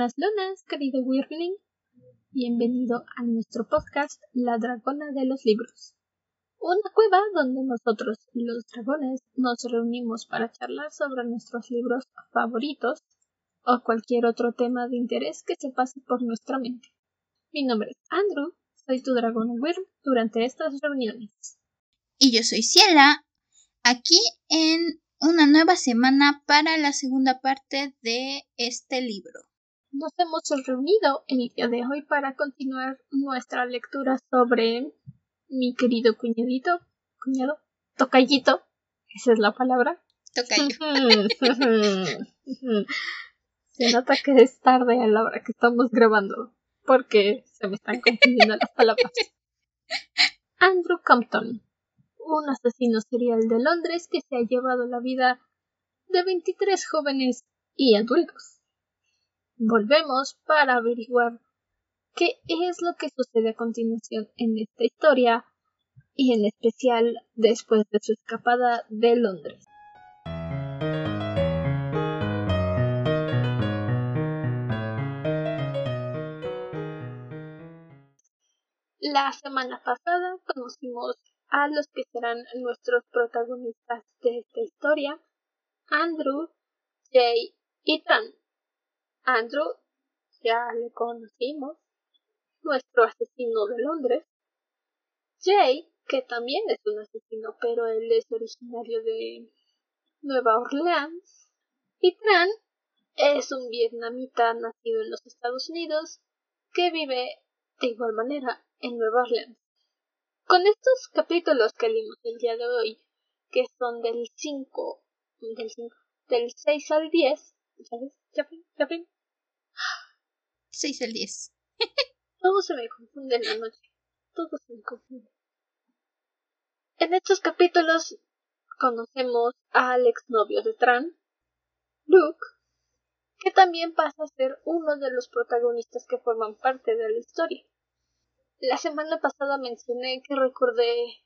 Buenas lunas, querido Wyrmling. Bienvenido a nuestro podcast La Dragona de los Libros. Una cueva donde nosotros, los dragones, nos reunimos para charlar sobre nuestros libros favoritos o cualquier otro tema de interés que se pase por nuestra mente. Mi nombre es Andrew, soy tu dragón Wyrm durante estas reuniones. Y yo soy Ciela, aquí en una nueva semana para la segunda parte de este libro. Nos hemos reunido el día de hoy para continuar nuestra lectura sobre mi querido cuñadito, cuñado, tocayito, esa es la palabra. Tocayo. se nota que es tarde a la hora que estamos grabando, porque se me están confundiendo las palabras. Andrew Compton, un asesino serial de Londres que se ha llevado la vida de 23 jóvenes y adultos. Volvemos para averiguar qué es lo que sucede a continuación en esta historia y en especial después de su escapada de Londres. La semana pasada conocimos a los que serán nuestros protagonistas de esta historia, Andrew, Jay y Tran. Andrew ya le conocimos, nuestro asesino de Londres. Jay, que también es un asesino, pero él es originario de Nueva Orleans. Y Tran es un vietnamita nacido en los Estados Unidos que vive de igual manera en Nueva Orleans. Con estos capítulos que leímos el día de hoy, que son del 5, del 5, del 6 al 10, ¿sabes? ¿Ya ven? 6 al 10. Todo se me confunde en la noche. Todo se me confunde. En estos capítulos conocemos al exnovio de Tran, Luke, que también pasa a ser uno de los protagonistas que forman parte de la historia. La semana pasada mencioné que recordé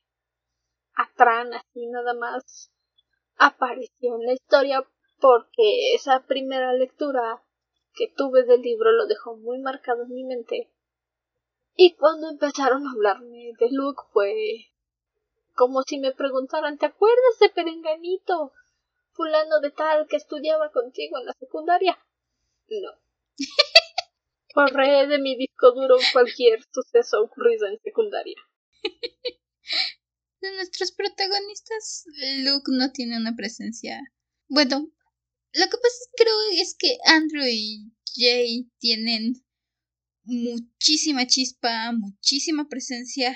a Tran así nada más apareció en la historia porque esa primera lectura que tuve del libro lo dejó muy marcado en mi mente. Y cuando empezaron a hablarme de Luke fue como si me preguntaran ¿te acuerdas de Perenganito? fulano de tal que estudiaba contigo en la secundaria? No. Borré de mi disco duro cualquier suceso ocurrido en secundaria. De nuestros protagonistas, Luke no tiene una presencia. Bueno, lo que pasa creo es que Andrew y Jay tienen muchísima chispa, muchísima presencia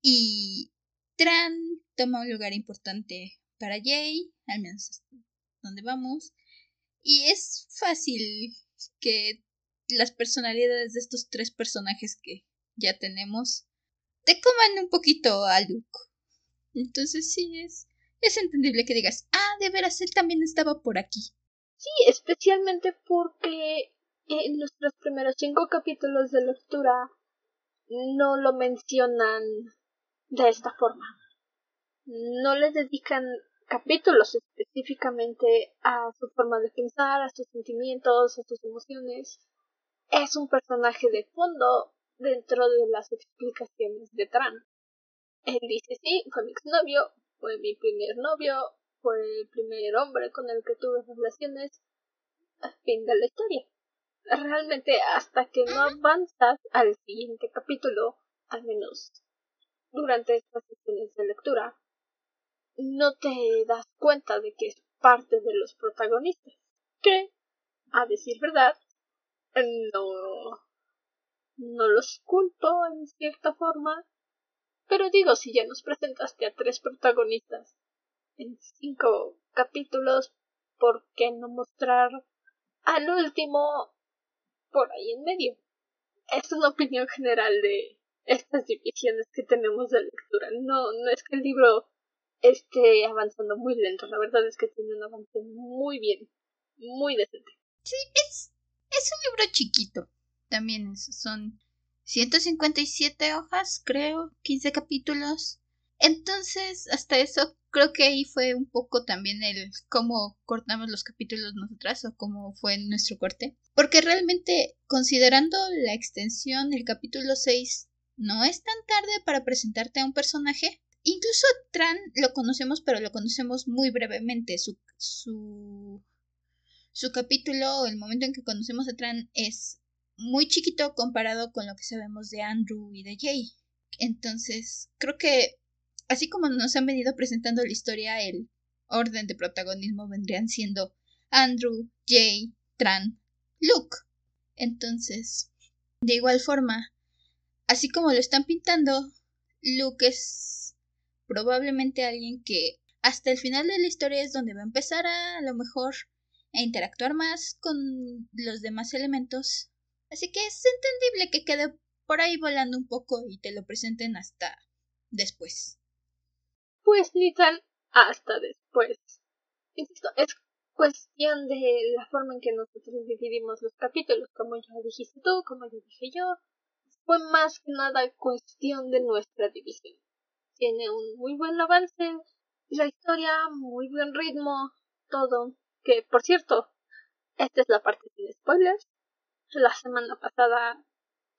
y Tran toma un lugar importante para Jay, al menos donde vamos. Y es fácil que las personalidades de estos tres personajes que ya tenemos te coman un poquito a Luke. Entonces sí es es entendible que digas, ah, de veras él también estaba por aquí. Sí, especialmente porque en nuestros primeros cinco capítulos de lectura no lo mencionan de esta forma. No le dedican capítulos específicamente a su forma de pensar, a sus sentimientos, a sus emociones es un personaje de fondo dentro de las explicaciones de Tran. Él dice, sí, fue mi exnovio, fue mi primer novio, fue el primer hombre con el que tuve relaciones, al fin de la historia. Realmente hasta que no avanzas al siguiente capítulo, al menos durante estas sesiones de lectura, no te das cuenta de que es parte de los protagonistas, que, a decir verdad, no, no los culpo en cierta forma, pero digo, si ya nos presentaste a tres protagonistas en cinco capítulos, ¿por qué no mostrar al último por ahí en medio? Es una opinión general de estas divisiones que tenemos de lectura. No, no es que el libro esté avanzando muy lento, la verdad es que tiene un avance muy bien, muy decente. Sí, es es un libro chiquito. También son 157 hojas, creo, 15 capítulos. Entonces, hasta eso, creo que ahí fue un poco también el cómo cortamos los capítulos nosotras o cómo fue nuestro corte. Porque realmente, considerando la extensión, el capítulo 6 no es tan tarde para presentarte a un personaje. Incluso Tran lo conocemos, pero lo conocemos muy brevemente. Su, su, su capítulo, el momento en que conocemos a Tran, es muy chiquito comparado con lo que sabemos de Andrew y de Jay. Entonces, creo que así como nos han venido presentando la historia, el orden de protagonismo vendrían siendo Andrew, Jay, Tran, Luke. Entonces, de igual forma, así como lo están pintando, Luke es probablemente alguien que hasta el final de la historia es donde va a empezar a, a lo mejor a interactuar más con los demás elementos. Así que es entendible que quede por ahí volando un poco y te lo presenten hasta después pues ni tan hasta después. Insisto, es cuestión de la forma en que nosotros dividimos los capítulos, como ya dijiste tú, como ya dije yo. Fue más que nada cuestión de nuestra división. Tiene un muy buen avance, la historia, muy buen ritmo, todo. Que, por cierto, esta es la parte sin spoilers. La semana pasada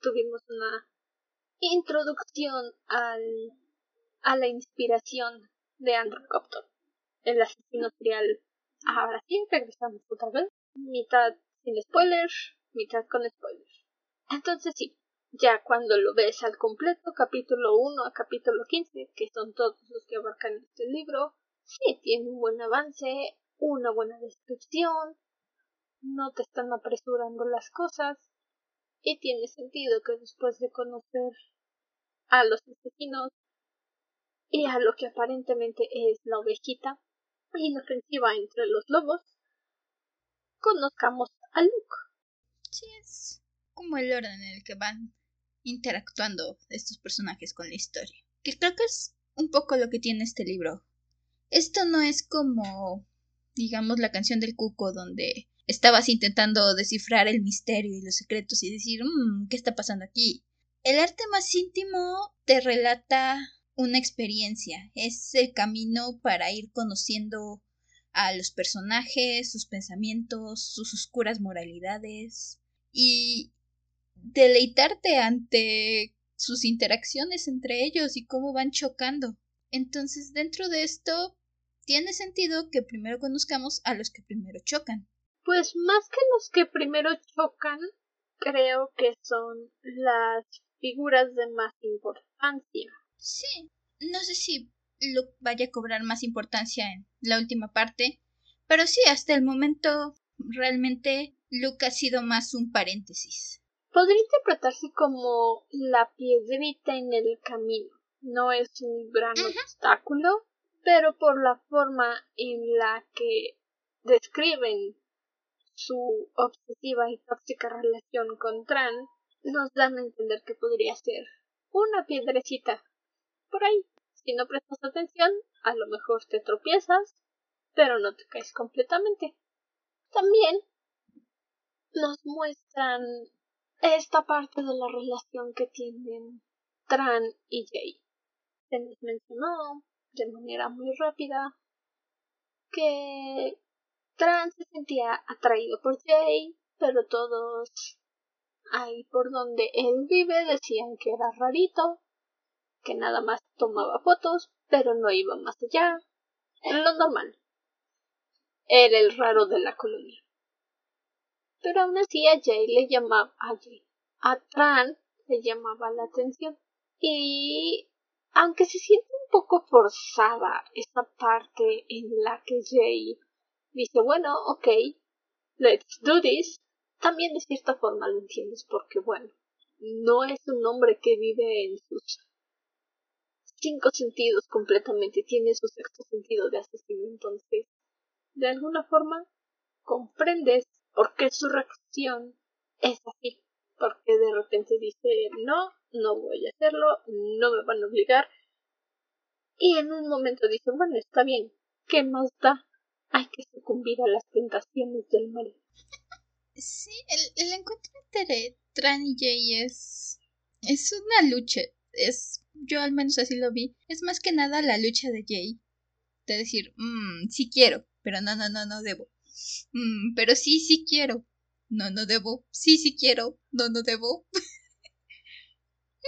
tuvimos una introducción al a la inspiración de Andrew Compton, el asesino serial. Ahora sí, regresamos otra vez. Mitad sin spoilers, mitad con spoilers. Entonces sí, ya cuando lo ves al completo, capítulo 1 a capítulo 15, que son todos los que abarcan este libro, sí tiene un buen avance, una buena descripción, no te están apresurando las cosas, y tiene sentido que después de conocer a los asesinos y a lo que aparentemente es la ovejita inofensiva entre los lobos, conozcamos a Luke. Sí, es como el orden en el que van interactuando estos personajes con la historia. Que creo que es un poco lo que tiene este libro. Esto no es como, digamos, la canción del cuco donde estabas intentando descifrar el misterio y los secretos y decir, mmm, ¿qué está pasando aquí? El arte más íntimo te relata una experiencia, es el camino para ir conociendo a los personajes, sus pensamientos, sus oscuras moralidades y deleitarte ante sus interacciones entre ellos y cómo van chocando. Entonces, dentro de esto, tiene sentido que primero conozcamos a los que primero chocan. Pues más que los que primero chocan, creo que son las figuras de más importancia. Sí, no sé si Luke vaya a cobrar más importancia en la última parte, pero sí, hasta el momento realmente Luke ha sido más un paréntesis. Podría interpretarse como la piedrita en el camino. No es un gran obstáculo, pero por la forma en la que describen su obsesiva y tóxica relación con Tran, nos dan a entender que podría ser una piedrecita por ahí. Si no prestas atención, a lo mejor te tropiezas, pero no te caes completamente. También nos muestran esta parte de la relación que tienen Tran y Jay. Se nos mencionó de manera muy rápida que Tran se sentía atraído por Jay, pero todos ahí por donde él vive decían que era rarito que nada más tomaba fotos, pero no iba más allá. En lo normal. Era el raro de la colonia. Pero aún así a Jay le llamaba a Jay. A Tran le llamaba la atención. Y aunque se siente un poco forzada esa parte en la que Jay dice, bueno, ok, let's do this, también de cierta forma lo entiendes porque, bueno, no es un hombre que vive en sus cinco sentidos completamente, tiene su sexto sentido de asesino, entonces, de alguna forma, comprendes por qué su reacción es así, porque de repente dice, no, no voy a hacerlo, no me van a obligar, y en un momento dice, bueno, está bien, ¿qué más da? Hay que sucumbir a las tentaciones del mal. Sí, el, el encuentro entre Tran y Jay es, es una lucha, es yo al menos así lo vi, es más que nada la lucha de Jay. De decir, mmm, sí quiero, pero no, no, no, no debo. Mmm, pero sí, sí quiero. No, no debo. Sí, sí quiero. No, no debo.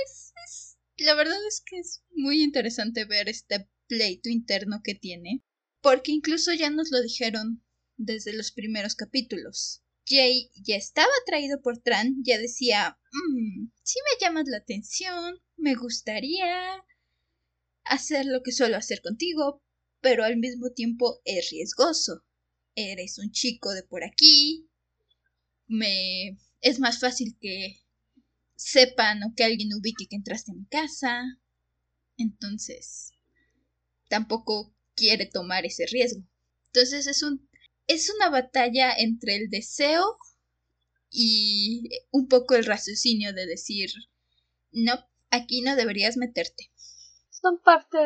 es, es, la verdad es que es muy interesante ver este pleito interno que tiene. Porque incluso ya nos lo dijeron desde los primeros capítulos. Jay ya estaba atraído por Tran, ya decía, mmm, si me llamas la atención, me gustaría hacer lo que suelo hacer contigo, pero al mismo tiempo es riesgoso. Eres un chico de por aquí, me es más fácil que sepan o que alguien ubique que entraste a mi casa. Entonces, tampoco quiere tomar ese riesgo. Entonces es un es una batalla entre el deseo y un poco el raciocinio de decir, no, aquí no deberías meterte. Son parte,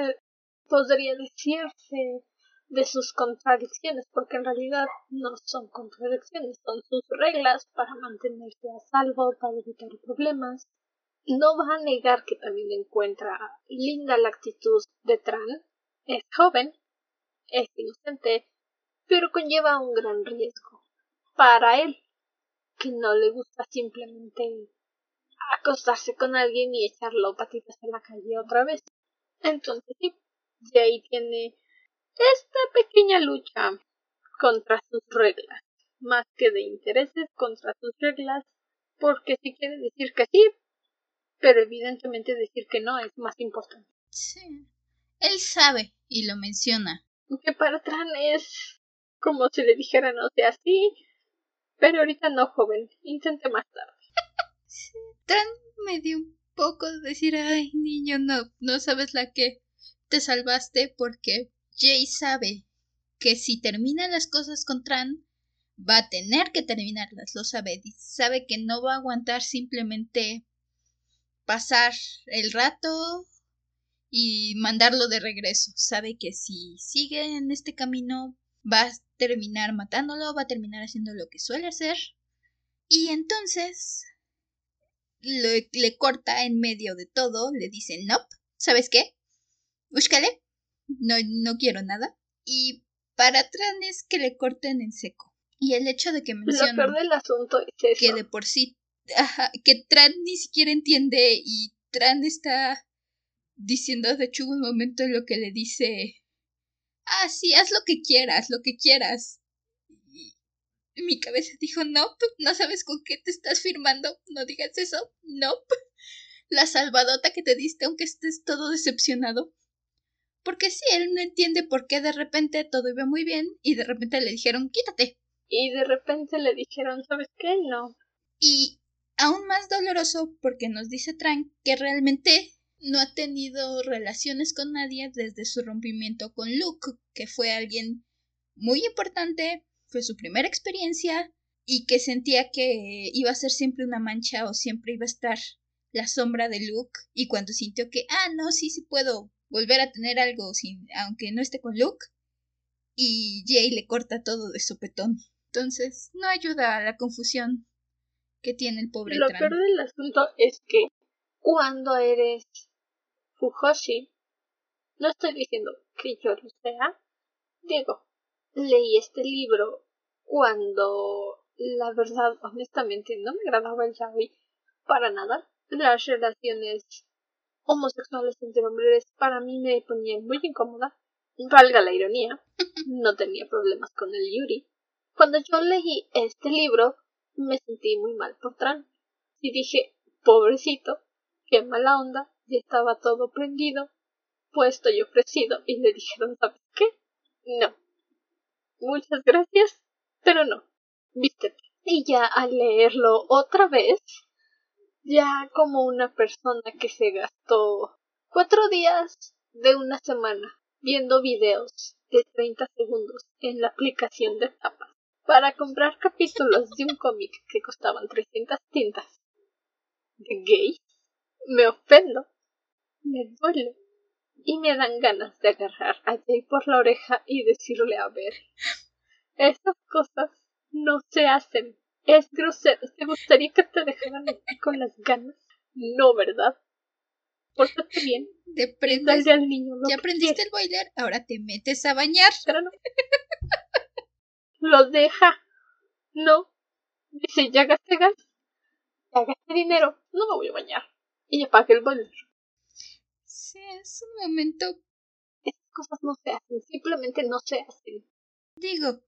podría decirse, de sus contradicciones, porque en realidad no son contradicciones, son sus reglas para mantenerse a salvo, para evitar problemas. No va a negar que también encuentra linda la actitud de Tran. Es joven, es inocente, pero conlleva un gran riesgo para él, que no le gusta simplemente acostarse con alguien y echarlo patitas en la calle otra vez. Entonces sí, Jay tiene esta pequeña lucha contra sus reglas, más que de intereses contra sus reglas, porque sí quiere decir que sí, pero evidentemente decir que no es más importante. Sí. Él sabe y lo menciona. Que para Tran es como si le dijera no sea así, pero ahorita no, joven, intente más tarde. sí, Tran me dio un poco de decir, ay, niño, no, no sabes la que te salvaste porque Jay sabe que si termina las cosas con Tran, va a tener que terminarlas, lo sabe. Sabe que no va a aguantar simplemente pasar el rato y mandarlo de regreso. Sabe que si sigue en este camino va a terminar matándolo, va a terminar haciendo lo que suele hacer. Y entonces le, le corta en medio de todo, le dice, no, ¿sabes qué? Búscale, no, no quiero nada. Y para Tran es que le corten en seco. Y el hecho de que menciona Lo peor asunto es que de por sí, que Tran ni siquiera entiende y Tran está diciendo de hecho un momento lo que le dice ah, sí, haz lo que quieras, lo que quieras. Y mi cabeza dijo, no, no sabes con qué te estás firmando, no digas eso, no. La salvadota que te diste aunque estés todo decepcionado. Porque sí, él no entiende por qué de repente todo iba muy bien y de repente le dijeron, quítate. Y de repente le dijeron, ¿sabes qué? No. Y aún más doloroso porque nos dice Trank que realmente no ha tenido relaciones con nadie desde su rompimiento con Luke, que fue alguien muy importante, fue su primera experiencia y que sentía que iba a ser siempre una mancha o siempre iba a estar la sombra de Luke y cuando sintió que, ah, no, sí, sí puedo volver a tener algo sin, aunque no esté con Luke y Jay le corta todo de sopetón. Entonces, no ayuda a la confusión que tiene el pobre Lo peor del asunto es que cuando eres No estoy diciendo que yo lo sea. Digo, leí este libro cuando la verdad, honestamente, no me agradaba el yaoi para nada. Las relaciones homosexuales entre hombres para mí me ponían muy incómoda. Valga la ironía, no tenía problemas con el Yuri. Cuando yo leí este libro, me sentí muy mal por Tran. Y dije, pobrecito, qué mala onda, y estaba todo prendido, puesto y ofrecido, y le dijeron, ¿sabes qué? No. Muchas gracias, pero no. Vístete. Y ya al leerlo otra vez, ya como una persona que se gastó cuatro días de una semana viendo videos de 30 segundos en la aplicación de tapas para comprar capítulos de un cómic que costaban 300 tintas de gay, me ofendo me duele y me dan ganas de agarrar a Jay por la oreja y decirle a ver, esas cosas no se hacen, es grosero, ¿te gustaría que te dejaran aquí con las ganas? No, ¿verdad? pórtate bien. Te prendes, Dale al niño lo ya aprendiste quiere. el boiler, ahora te metes a bañar. Pero no. Lo deja. No. Dice, ya gasté gas. Ya gasté dinero. No me voy a bañar. Y apaga el boiler. Sí, es un momento, Esas cosas no se hacen. Simplemente no se hacen. digo,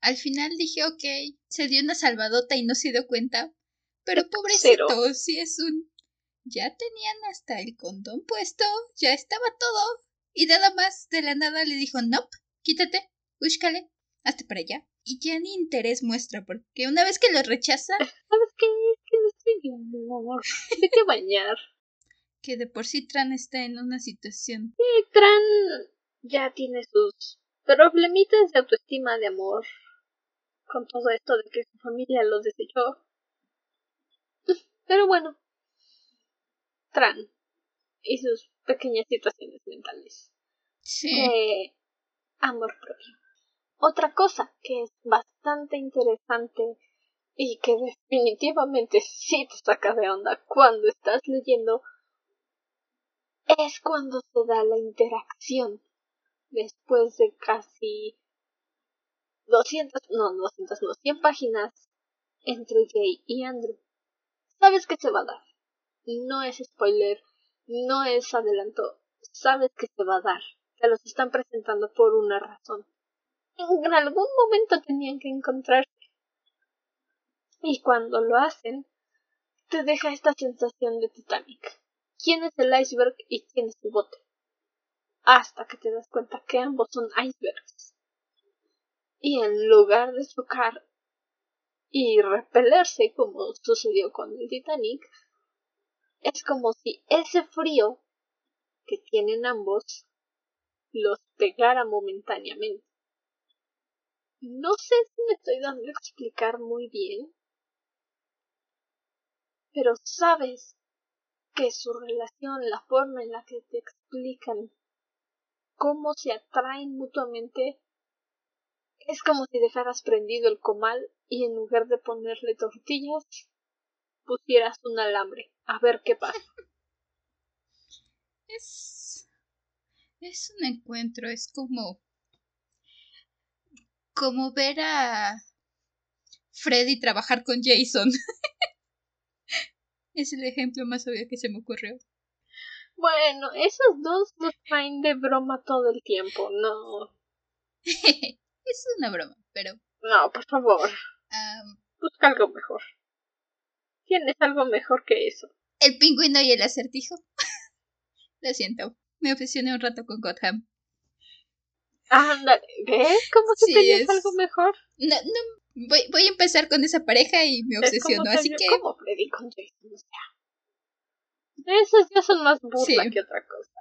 al final dije, ok, se dio una salvadota y no se dio cuenta. Pero pobrecito, Cero. sí es un... Ya tenían hasta el condón puesto, ya estaba todo. Y nada más de la nada le dijo, no, quítate, búscale, hazte para allá. Y ya ni interés muestra, porque una vez que lo rechaza, ¿Sabes qué? De humor. Vete a bañar. que de por sí Tran está en una situación. Y Tran ya tiene sus problemitas de autoestima, de amor. Con todo esto de que su familia lo desechó. Pero bueno. Tran. Y sus pequeñas situaciones mentales. Sí. amor propio. Otra cosa que es bastante interesante y que definitivamente sí te saca de onda cuando estás leyendo es cuando se da la interacción después de casi 200, no, 200, no, 100 páginas entre Jay y Andrew. Sabes que se va a dar. No es spoiler, no es adelanto, sabes que se va a dar. Te los están presentando por una razón. En algún momento tenían que encontrarse. Y cuando lo hacen, te deja esta sensación de Titanic. ¿Quién es el iceberg y quién es el bote? Hasta que te das cuenta que ambos son icebergs. Y en lugar de chocar y repelerse como sucedió con el Titanic, es como si ese frío que tienen ambos los pegara momentáneamente. No sé si me estoy dando a explicar muy bien, pero sabes que su relación, la forma en la que te explican cómo se atraen mutuamente, es como si dejaras prendido el comal y en lugar de ponerle tortillas, pusieras un alambre. A ver qué pasa. Es. Es un encuentro, es como. Como ver a. Freddy trabajar con Jason. es el ejemplo más obvio que se me ocurrió. Bueno, esos dos los traen de broma todo el tiempo. No, es una broma, pero. no, por favor, busca algo mejor. Tienes algo mejor que eso. el pingüino y el acertijo. Lo siento, me obsesioné un rato con Gotham. Ándale, ¿ves? Como si Sí, tenías es- algo mejor. No, no, voy, voy a empezar con esa pareja y me obsesionó, así que. como Freddy con Jason, o sea. Esos ya son más burla Sí. que otra cosa.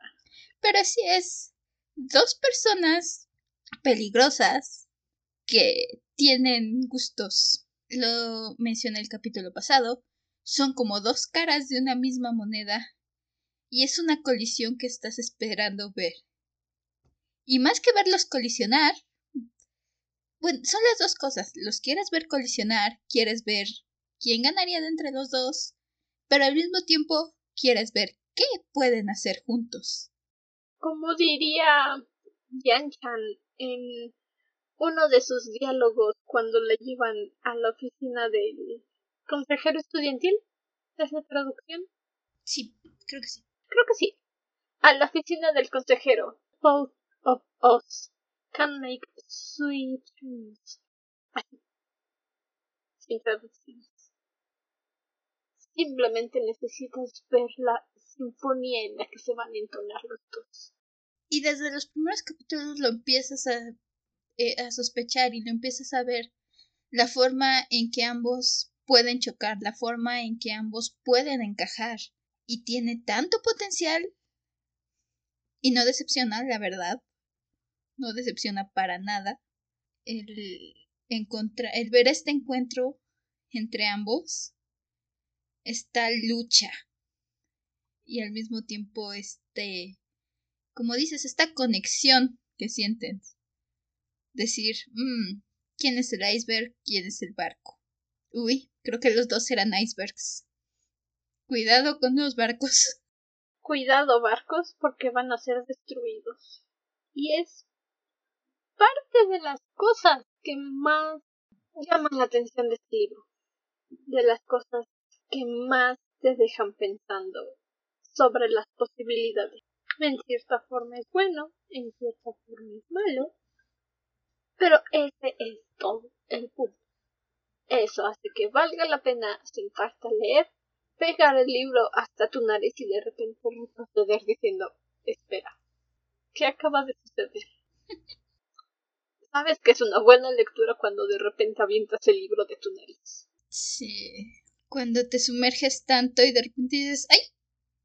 Pero así es. Dos personas peligrosas que tienen gustos. Lo mencioné el capítulo pasado. Son como dos caras de una misma moneda. Y es una colisión que estás esperando ver. Y más que verlos colisionar. Bueno, son las dos cosas. Los quieres ver colisionar, quieres ver quién ganaría de entre los dos, pero al mismo tiempo quieres ver qué pueden hacer juntos. Como diría Yan Chan en uno de sus diálogos cuando le llevan a la oficina del consejero estudiantil. ¿Es la traducción? Sí, creo que sí. Creo que sí. A la oficina del consejero. Both of us can make sweet dreams. Sin. Simplemente necesitas ver la sinfonía en la que se van a entonar los dos. Y desde los primeros capítulos lo empiezas a, eh, a sospechar y lo empiezas a ver la forma en que ambos pueden chocar, la forma en que ambos pueden encajar. Y tiene tanto potencial. Y no decepciona, la verdad. No decepciona para nada. El, el ver este encuentro entre ambos. Esta lucha. Y al mismo tiempo este como dices, esta conexión que sienten. Decir, mmm, ¿quién es el iceberg? ¿Quién es el barco? Uy, creo que los dos eran icebergs. Cuidado con los barcos. cuidado barcos porque van a ser destruidos. Y es parte de las cosas que más llaman la atención de este libro. De las cosas que más te dejan pensando sobre las posibilidades. En cierta forma es bueno, en cierta forma es malo, pero ese es todo el punto. Eso hace que valga la pena sentarte a leer, pegar el libro hasta tu nariz y de repente retroceder diciendo, espera, ¿qué acaba de suceder? Sabes que es una buena lectura cuando de repente avientas el libro de tu nariz. Sí. Cuando te sumerges tanto y de repente dices, ¡ay!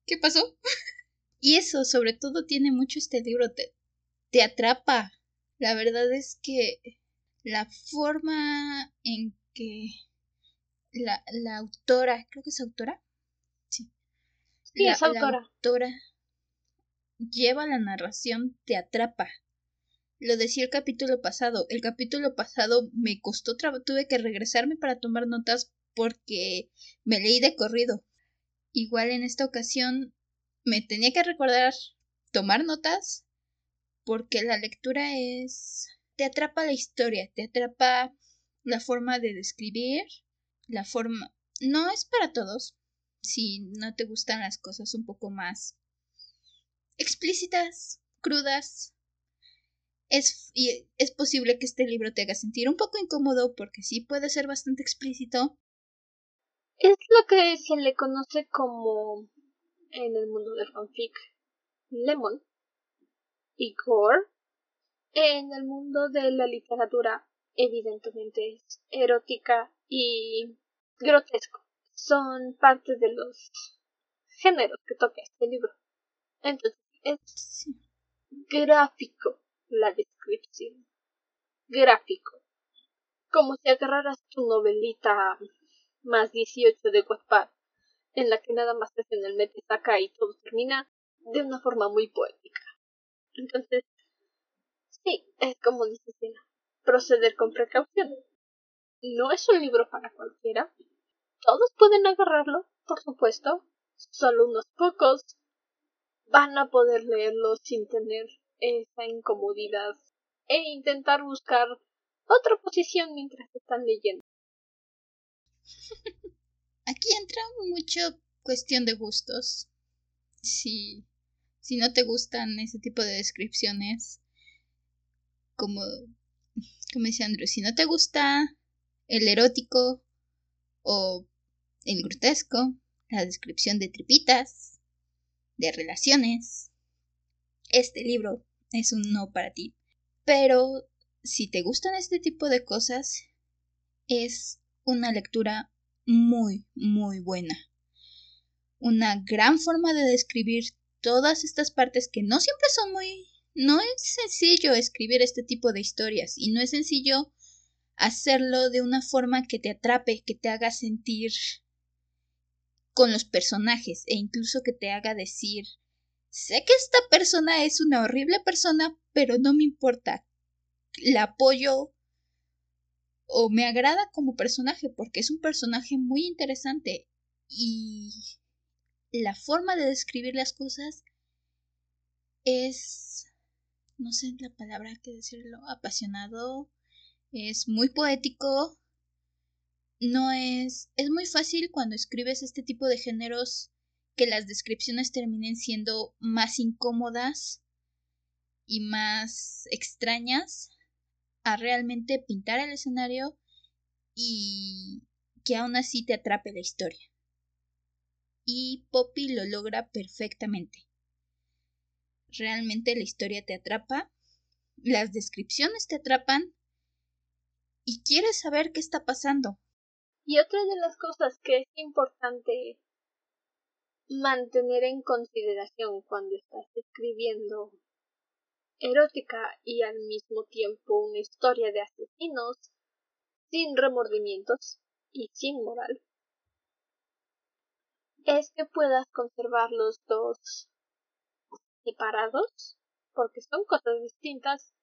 ¿Qué pasó? y eso, sobre todo, tiene mucho este libro. Te, te atrapa. La verdad es que la forma en que la, la autora, creo que es autora. Sí. Sí, es autora. La autora lleva la narración, te atrapa. Lo decía el capítulo pasado. El capítulo pasado me costó trabajo, tuve que regresarme para tomar notas porque me leí de corrido. Igual en esta ocasión me tenía que recordar tomar notas porque la lectura es te atrapa la historia, te atrapa la forma de describir, la forma no es para todos. Si no te gustan las cosas un poco más explícitas, crudas, es, es posible que este libro te haga sentir un poco incómodo porque sí puede ser bastante explícito. Es lo que se le conoce como en el mundo del fanfic lemon y gore. En el mundo de la literatura evidentemente es erótica y grotesco. Son parte de los géneros que toca este libro. Entonces es gráfico la descripción. Gráfico. Como si agarraras tu novelita más 18 de Wattpad, en la que nada más te en el mete saca y todo termina de una forma muy poética. Entonces, sí, es como dice Sina, proceder con precaución. No es un libro para cualquiera. Todos pueden agarrarlo, por supuesto. Solo unos pocos van a poder leerlo sin tener esa incomodidad e intentar buscar otra posición mientras están leyendo. Aquí entra mucho cuestión de gustos. Si, si no te gustan ese tipo de descripciones, como, como dice Andrew, si no te gusta el erótico o el grotesco, la descripción de tripitas, de relaciones, este libro es un no para ti. Pero si te gustan este tipo de cosas, es una lectura muy, muy buena. Una gran forma de describir todas estas partes que no siempre son muy... No es sencillo escribir este tipo de historias y no es sencillo hacerlo de una forma que te atrape, que te haga sentir con los personajes e incluso que te haga decir Sé que esta persona es una horrible persona, pero no me importa. La apoyo o me agrada como personaje porque es un personaje muy interesante y la forma de describir las cosas es no sé la palabra que decirlo apasionado es muy poético no es es muy fácil cuando escribes este tipo de géneros que las descripciones terminen siendo más incómodas y más extrañas a realmente pintar el escenario y que aún así te atrape la historia. Y Poppy lo logra perfectamente. Realmente la historia te atrapa, las descripciones te atrapan y quieres saber qué está pasando. Y otra de las cosas que es importante mantener en consideración cuando estás escribiendo erótica y al mismo tiempo una historia de asesinos sin remordimientos y sin moral. Es que puedas conservar los dos separados porque son cosas distintas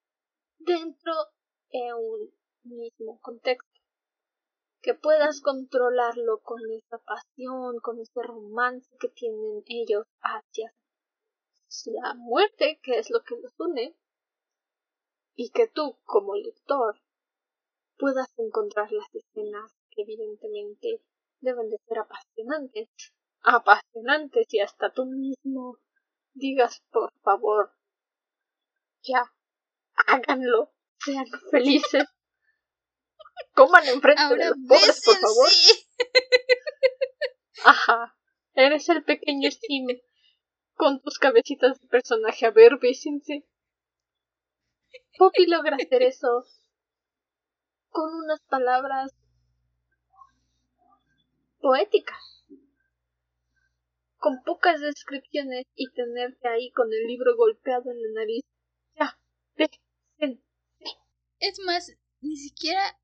dentro de un mismo contexto que puedas controlarlo con esa pasión, con ese romance que tienen ellos hacia la muerte, que es lo que nos une, y que tú, como lector, puedas encontrar las escenas que evidentemente deben de ser apasionantes, apasionantes y hasta tú mismo digas por favor, ya, háganlo, sean felices, coman enfrente de los pobres, por favor. Ajá, eres el pequeño Steam con tus cabecitas de personaje. A ver, bésense. Poppy logra hacer eso con unas palabras poéticas, con pocas descripciones y tenerte ahí con el libro golpeado en la nariz. Ya, bésense. Es más, ni siquiera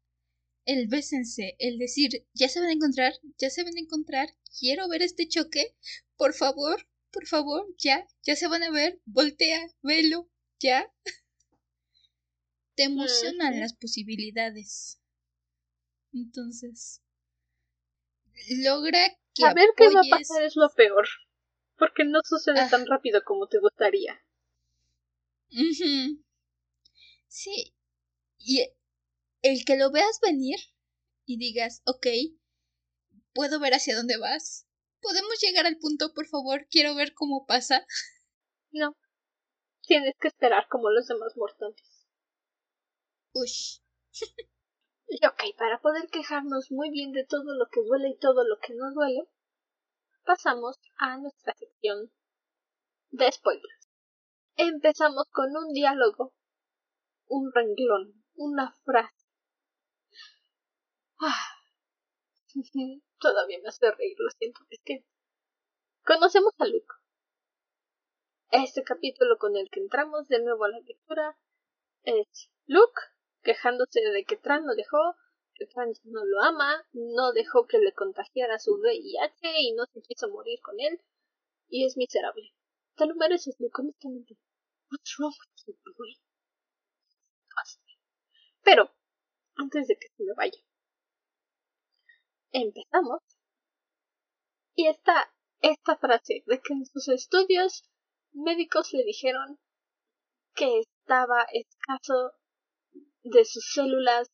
el bésense, el decir, ya se van a encontrar, ya se van a encontrar, quiero ver este choque, por favor, por favor, ya, ya se van a ver, voltea, velo, ya. Te emocionan las posibilidades. Entonces, logra que saber qué va a pasar es lo peor, porque no sucede ah. tan rápido como te gustaría. Sí, y el que lo veas venir y digas, ok, puedo ver hacia dónde vas. ¿Podemos llegar al punto, por favor? Quiero ver cómo pasa. No. Tienes que esperar como los demás mortales. Ush. y ok, para poder quejarnos muy bien de todo lo que duele y todo lo que no duele, pasamos a nuestra sección de spoilers. Empezamos con un diálogo, un renglón, una frase. Todavía me hace reír, lo siento. Es que conocemos a Luke. Este capítulo con el que entramos de nuevo a la lectura es Luke quejándose de que Tran lo dejó, que Tran no lo ama, no dejó que le contagiara su VIH y no se quiso morir con él, y es miserable. Te lo mereces, Luke, honestamente. What's wrong with you, boy? Pero, antes de que se me vaya, empezamos. Y está esta frase de que en sus estudios médicos le dijeron que estaba escaso de sus células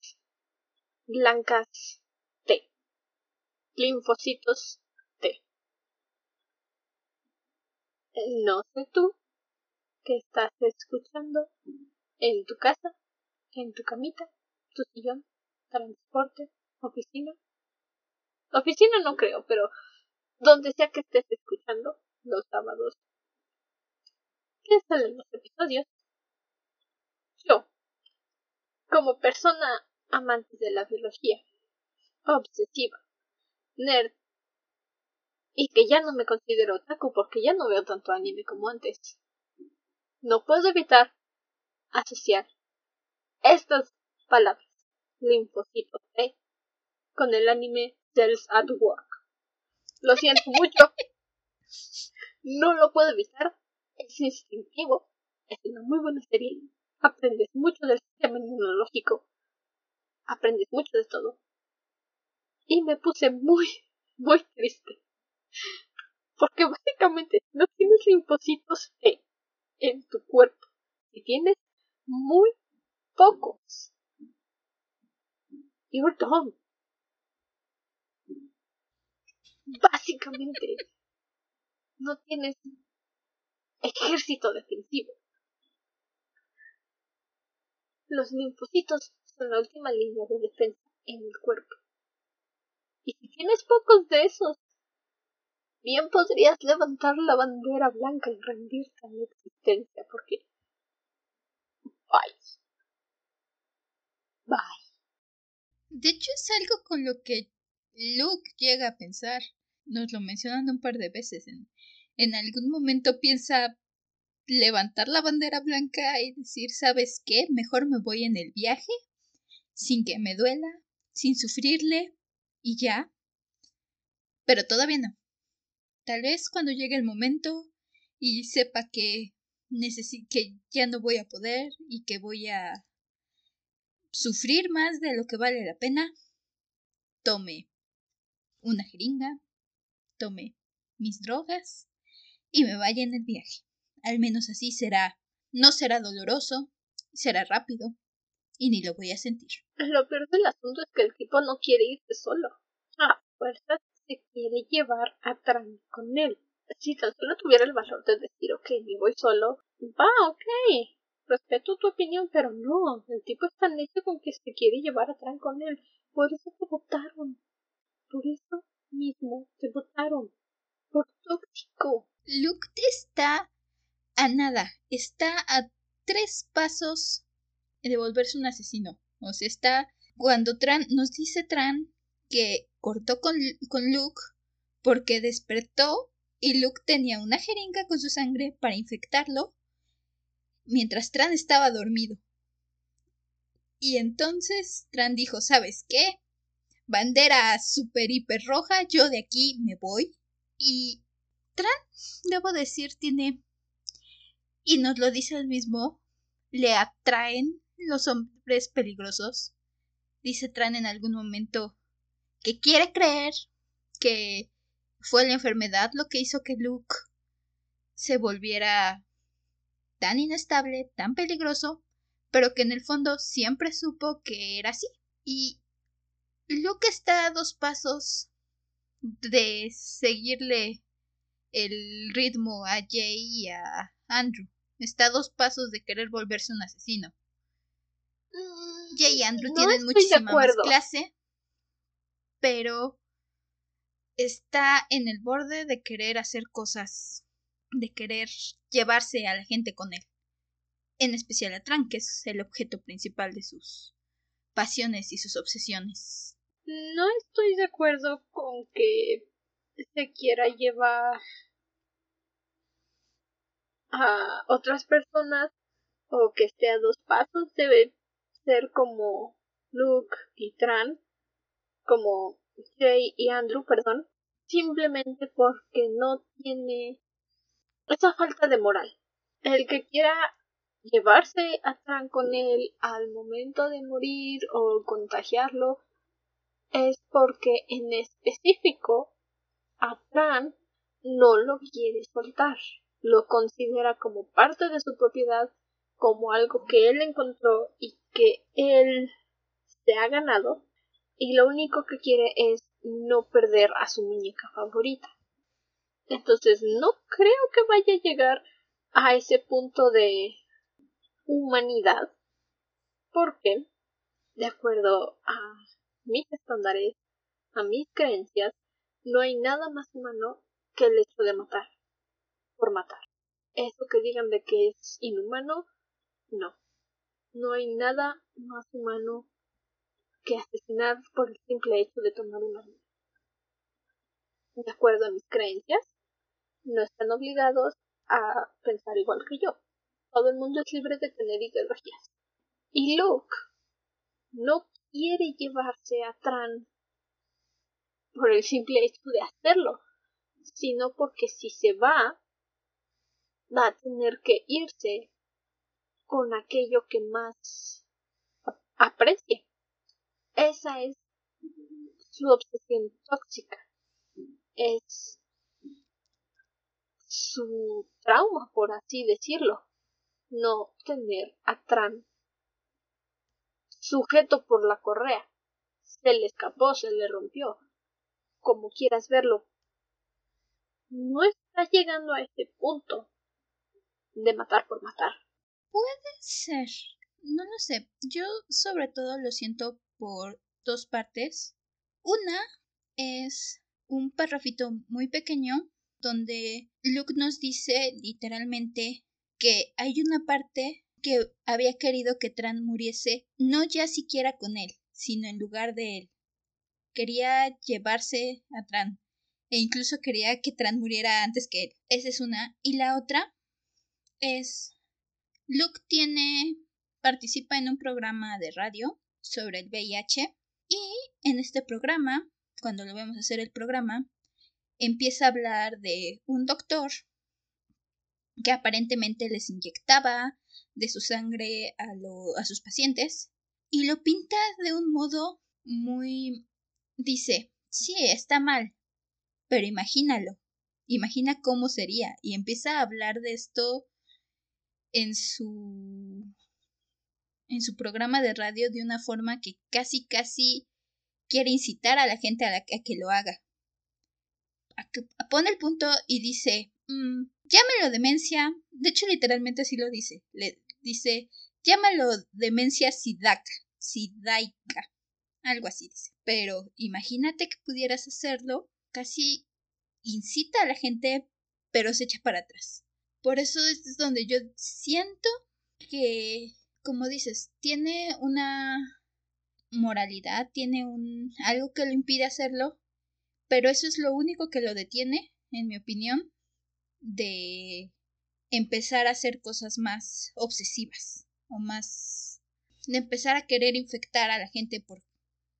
blancas T, linfocitos T. No sé tú que estás escuchando en tu casa, en tu camita, tu sillón, transporte, oficina, Oficina no creo, pero donde sea que estés escuchando los sábados que salen los episodios. Yo, como persona amante de la biología, obsesiva, nerd, y que ya no me considero otaku porque ya no veo tanto anime como antes, no puedo evitar asociar estas palabras, linfocitos con el anime At Work. Lo siento mucho. No lo puedo evitar. Es instintivo. Es una muy buena serie. Aprendes mucho del sistema inmunológico. Aprendes mucho de todo. Y me puse muy, muy triste. Porque básicamente no tienes linfocitos T en tu cuerpo. Y tienes muy pocos. You're dumb. Básicamente, no tienes ejército defensivo. Los linfocitos son la última línea de defensa en el cuerpo. Y si tienes pocos de esos, bien podrías levantar la bandera blanca y rendirte a la existencia, porque... Bye. Bye. De hecho es algo con lo que Luke llega a pensar nos lo mencionan un par de veces. En, en algún momento piensa levantar la bandera blanca y decir, ¿sabes qué? Mejor me voy en el viaje, sin que me duela, sin sufrirle, y ya. Pero todavía no. Tal vez cuando llegue el momento y sepa que que ya no voy a poder y que voy a sufrir más de lo que vale la pena, tome una jeringa, tome mis drogas y me vaya en el viaje. Al menos así será. No será doloroso, será rápido, y ni lo voy a sentir. Lo peor del asunto es que el tipo no quiere irse solo. A fuerzas se quiere llevar a Tran con él. Si tan solo tuviera el valor de decir, ok, me voy solo, va, ok, respeto tu opinión, pero no, el tipo es tan necio con que se quiere llevar a Tran con él. Por eso te votaron. Por eso mismo te votaron. Por tóxico. Luke está a nada, está a tres pasos de volverse un asesino. O sea, está cuando Tran nos dice Tran que cortó con, con Luke porque despertó y Luke tenía una jeringa con su sangre para infectarlo mientras Tran estaba dormido. Y entonces Tran dijo, ¿sabes qué? Bandera super hiper roja, yo de aquí me voy. Y Tran, debo decir, tiene... Y nos lo dice el mismo, le atraen los hombres peligrosos. Dice Tran en algún momento que quiere creer que fue la enfermedad lo que hizo que Luke se volviera tan inestable, tan peligroso, pero que en el fondo siempre supo que era así. Y Luke está a dos pasos de seguirle el ritmo a Jay y a Andrew. Está a dos pasos de querer volverse un asesino. Mm, Jay y Andrew tienen muchísima más clase, pero está en el borde de querer hacer cosas, de querer llevarse a la gente con él. En especial a Tran, que es el objeto principal de sus pasiones y sus obsesiones. No estoy de acuerdo con que se quiera llevar a otras personas o que esté a dos pasos debe ser como Luke y Tran, como Jay y Andrew, perdón, simplemente porque no tiene esa falta de moral. El que quiera llevarse a Tran con él al momento de morir o contagiarlo es porque en específico a Tran no lo quiere soltar, lo considera como parte de su propiedad, como algo que él encontró y que él se ha ganado, y lo único que quiere es no perder a su muñeca favorita. Entonces no creo que vaya a llegar a ese punto de humanidad, porque, de acuerdo a mis estándares, a mis creencias, no hay nada más humano que el hecho de matar, por matar. Eso que digan de que es inhumano, no. No hay nada más humano que asesinar por el simple hecho de tomar una vida. De acuerdo a mis creencias, no están obligados a pensar igual que yo. Todo el mundo es libre de tener ideologías. Y Luke no quiere llevarse a Tran por el simple hecho de hacerlo, sino porque si se va, va a tener que irse con aquello que más aprecia. Esa es su obsesión tóxica. Es su trauma, por así decirlo. No tener a Tran sujeto por la correa. Se le escapó, se le rompió. Como quieras verlo. No está llegando a ese punto de matar por matar. Puede ser. No lo sé. Yo sobre todo lo siento por dos partes. Una es un parrafito muy pequeño donde Luke nos dice literalmente que hay una parte que había querido que Tran muriese no ya siquiera con él, sino en lugar de él. Quería llevarse a Tran e incluso quería que Tran muriera antes que él. Esa es una. Y la otra es Luke tiene participa en un programa de radio sobre el VIH y en este programa, cuando lo vemos hacer el programa, empieza a hablar de un doctor que aparentemente les inyectaba de su sangre a, a sus pacientes y lo pinta de un modo muy... dice, sí, está mal, pero imagínalo, imagina cómo sería y empieza a hablar de esto en su en su programa de radio de una forma que casi casi quiere incitar a la gente a, que lo haga. pone el punto y dice, mm, llámelo demencia, de hecho literalmente así lo dice, le dice, llámalo demencia sidaca, sidaica, algo así dice. Pero imagínate que pudieras hacerlo, casi incita a la gente, pero se echa para atrás. Por eso es donde yo siento que como dices, tiene una moralidad, tiene un algo que lo impide hacerlo, pero eso es lo único que lo detiene, en mi opinión, de empezar a hacer cosas más obsesivas o más de empezar a querer infectar a la gente por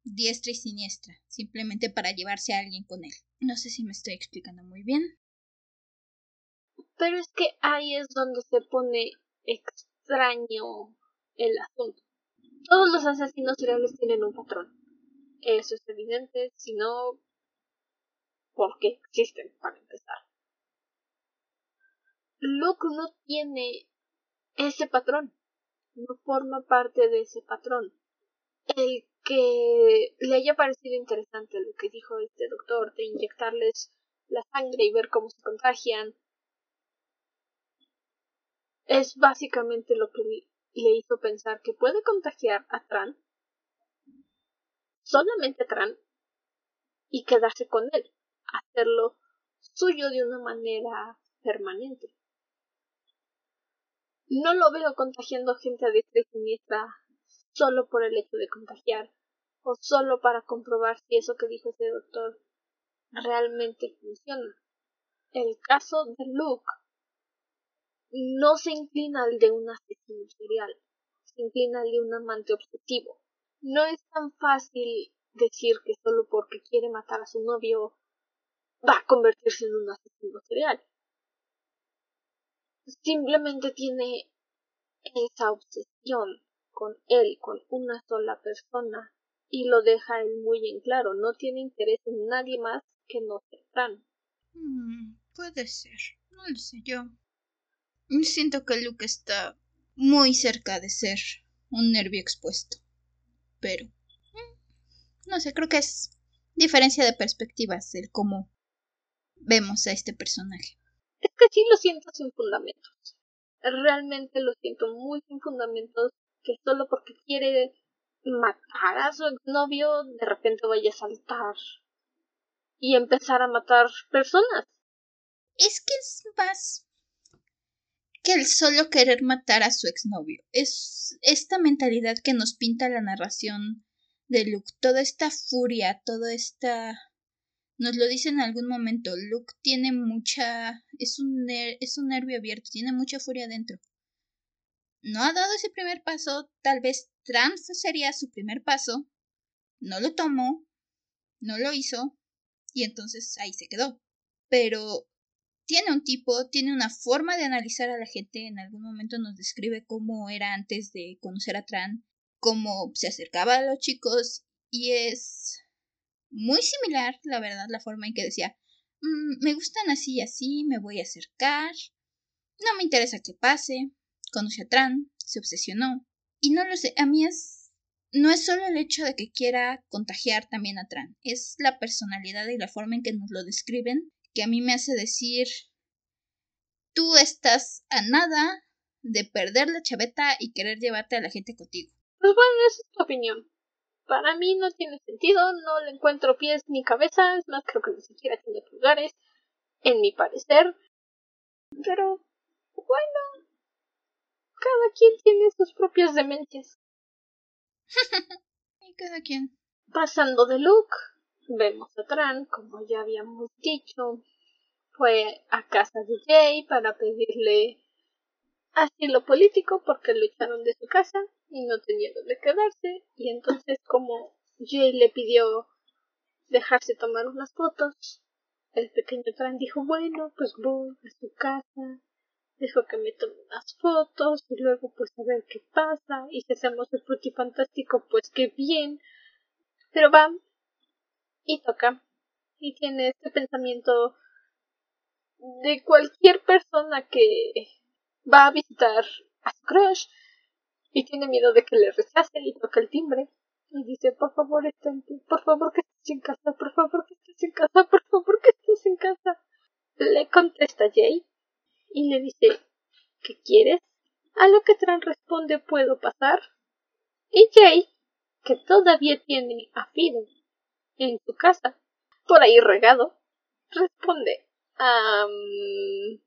diestra y siniestra, simplemente para llevarse a alguien con él. No sé si me estoy explicando muy bien. Pero es que ahí es donde se pone extraño el asunto. Todos los asesinos seriales tienen un patrón. Eso es evidente, si no, ¿por qué existen para empezar? Luke no tiene ese patrón, no forma parte de ese patrón. El que le haya parecido interesante lo que dijo este doctor de inyectarles la sangre y ver cómo se contagian es básicamente lo que le hizo pensar que puede contagiar a Tran, solamente a Tran, y quedarse con él, hacerlo suyo de una manera permanente. No lo veo contagiando gente a diestra y siniestra solo por el hecho de contagiar, o solo para comprobar si eso que dijo ese doctor realmente funciona. El caso de Luke no se inclina al de un asesino serial, se inclina al de un amante objetivo. No es tan fácil decir que solo porque quiere matar a su novio va a convertirse en un asesino serial. Simplemente tiene esa obsesión con él, con una sola persona, y lo deja él muy en claro. No tiene interés en nadie más que no sea Fran. Puede ser, no lo sé yo. Siento que Luke está muy cerca de ser un nervio expuesto. Pero... Mm, no sé, creo que es diferencia de perspectivas del cómo vemos a este personaje. Es que sí lo siento sin fundamentos. Realmente lo siento muy sin fundamentos que solo porque quiere matar a su exnovio de repente vaya a saltar y empezar a matar personas. Es que es más que el solo querer matar a su exnovio. Es esta mentalidad que nos pinta la narración de Luke, toda esta furia, toda esta... Nos lo dice en algún momento, Luke tiene mucha... es un, es un nervio abierto, tiene mucha furia dentro. No ha dado ese primer paso, tal vez Trump sería su primer paso, no lo tomó, no lo hizo, y entonces ahí se quedó. Pero tiene un tipo, tiene una forma de analizar a la gente. En algún momento nos describe cómo era antes de conocer a Tran, cómo se acercaba a los chicos y es muy similar, la verdad, la forma en que decía, mm, me gustan así y así, me voy a acercar, no me interesa que pase, conoce a Tran, se obsesionó y no lo sé, a mí es no es solo el hecho de que quiera contagiar también a Tran, es la personalidad y la forma en que nos lo describen que a mí me hace decir, tú estás a nada de perder la chaveta y querer llevarte a la gente contigo. Pues bueno, esa es tu opinión. Para mí no tiene sentido, no le encuentro pies ni cabezas, no creo que ni siquiera tiene pulgares, en mi parecer. Pero, bueno, cada quien tiene sus propias demencias. y cada quien. Pasando de look, Vemos a Tran, como ya habíamos dicho, fue a casa de Jay para pedirle asilo político porque lo echaron de su casa y no tenía donde quedarse. Y entonces como Jay le pidió dejarse tomar unas fotos, el pequeño Tran dijo, bueno, pues voy a su casa, dejo que me tome unas fotos y luego pues a ver qué pasa y si hacemos el fantástico pues qué bien. Pero va y toca. Y tiene este pensamiento de cualquier persona que va a visitar a su crush y tiene miedo de que le rechace y toca el timbre y dice, por favor, estente, por favor que estés en casa, por favor que estés en casa, por favor que estés en casa. Le contesta Jay y le dice, ¿qué quieres? A lo que Tran responde, ¿puedo pasar? Y Jay, que todavía tiene a Fidel en su casa, por ahí regado, responde, um,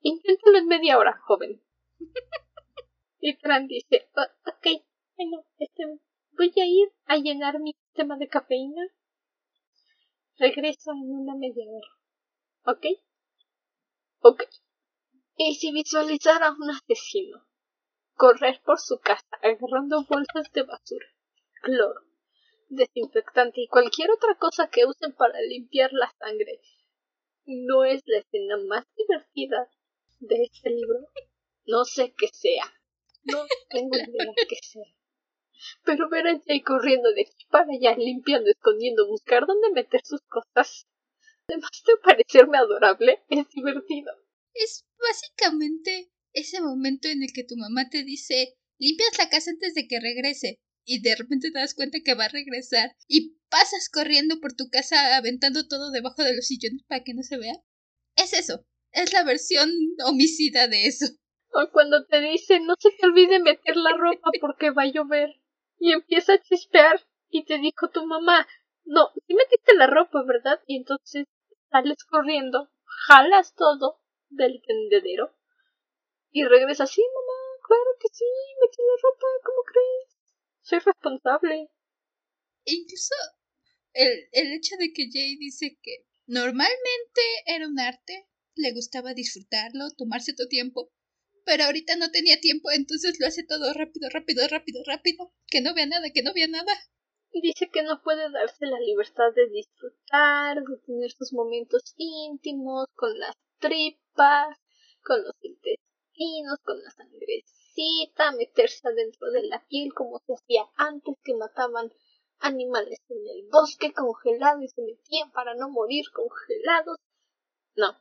inténtalo en media hora, joven. y Tran dice, ok, bueno, este, voy a ir a llenar mi sistema de cafeína. Regreso en una media hora. ¿Ok? Ok. Y si visualizara a un asesino correr por su casa agarrando bolsas de basura, cloro, desinfectante y cualquier otra cosa que usen para limpiar la sangre, no es la escena más divertida de este libro. No sé qué sea. No tengo idea qué sea. Pero ver a Jay corriendo de aquí para allá, limpiando, escondiendo, buscar dónde meter sus cosas, además de parecerme adorable, es divertido. Es básicamente ese momento en el que tu mamá te dice limpias la casa antes de que regrese y de repente te das cuenta que va a regresar y pasas corriendo por tu casa aventando todo debajo de los sillones para que no se vea. Es eso, es la versión homicida de eso. O cuando te dice no se te olvide meter la ropa porque va a llover y empieza a chispear y te dijo tu mamá no, si metiste la ropa, ¿verdad? Y entonces sales corriendo, jalas todo del tendedero y regresa así, mamá, claro que sí, me tiene ropa, ¿cómo crees? Soy responsable. Incluso el, el hecho de que Jay dice que normalmente era un arte, le gustaba disfrutarlo, tomarse tu tiempo, pero ahorita no tenía tiempo, entonces lo hace todo rápido, rápido, rápido, rápido, que no vea nada, que no vea nada. Y dice que no puede darse la libertad de disfrutar, de tener sus momentos íntimos con las tripas, con los intestinos, con la sangrecita, meterse adentro de la piel como se hacía antes que mataban animales en el bosque congelado y se metían para no morir congelados. No.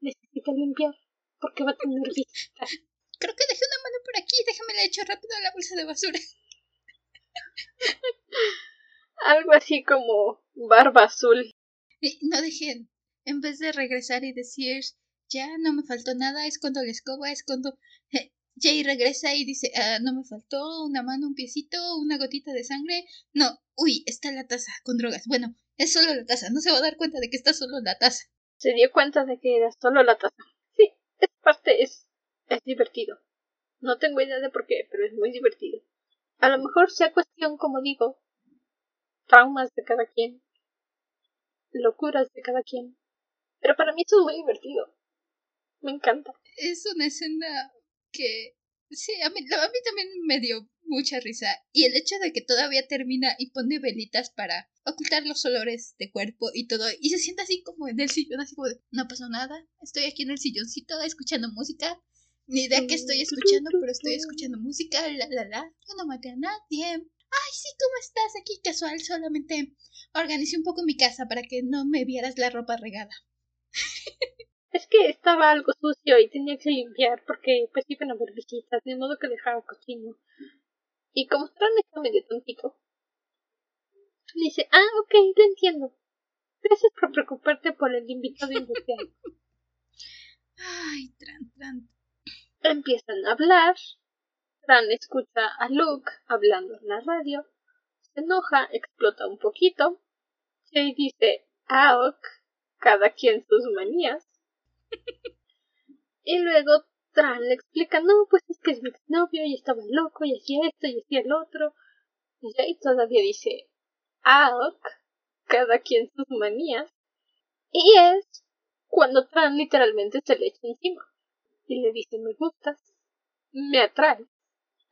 Necesita limpiar porque va a tener visita. Creo que dejé una mano por aquí, déjame la echo rápido a la bolsa de basura. Algo así como barba azul. no dejen, en vez de regresar y decir, ya no me faltó nada, es cuando la escoba, es cuando eh, Jay regresa y dice, ah, no me faltó una mano, un piecito, una gotita de sangre. No, uy, está la taza con drogas. Bueno, es solo la taza, no se va a dar cuenta de que está solo la taza. Se dio cuenta de que era solo la taza. Parte es, es divertido. No tengo idea de por qué, pero es muy divertido. A lo mejor sea cuestión, como digo, traumas de cada quien, locuras de cada quien. Pero para mí es muy divertido. Me encanta. Es una escena que sí, a mí, a también me dio mucha risa. Y el hecho de que todavía termina y pone velitas para ocultar los olores de cuerpo y todo. Y se sienta así como en el sillón, así como de, no pasó nada. Estoy aquí en el silloncito escuchando música. Ni idea que estoy escuchando, pero estoy escuchando música, la la la. Yo no maté a nadie. Ay, sí, ¿cómo estás? Aquí casual, solamente organicé un poco mi casa para que no me vieras la ropa regada. Es que estaba algo sucio y tenía que limpiar porque pues iban a haber visitas, de modo que dejaba cochino. Y como Tran está medio tontito, le dice, ah, ok, lo entiendo. Gracias por preocuparte por el invitado industrial. Ay, Tran, Tran. Empiezan a hablar. Tran escucha a Luke hablando en la radio. Se enoja, explota un poquito. Y dice, ah, cada quien sus manías. y luego Tran le explica, no, pues es que es mi exnovio y estaba loco y hacía esto y hacía el otro. Y ahí todavía dice, ah, cada quien sus manías. Y es cuando Tran literalmente se le echa encima y le dice me gustas, me atrae,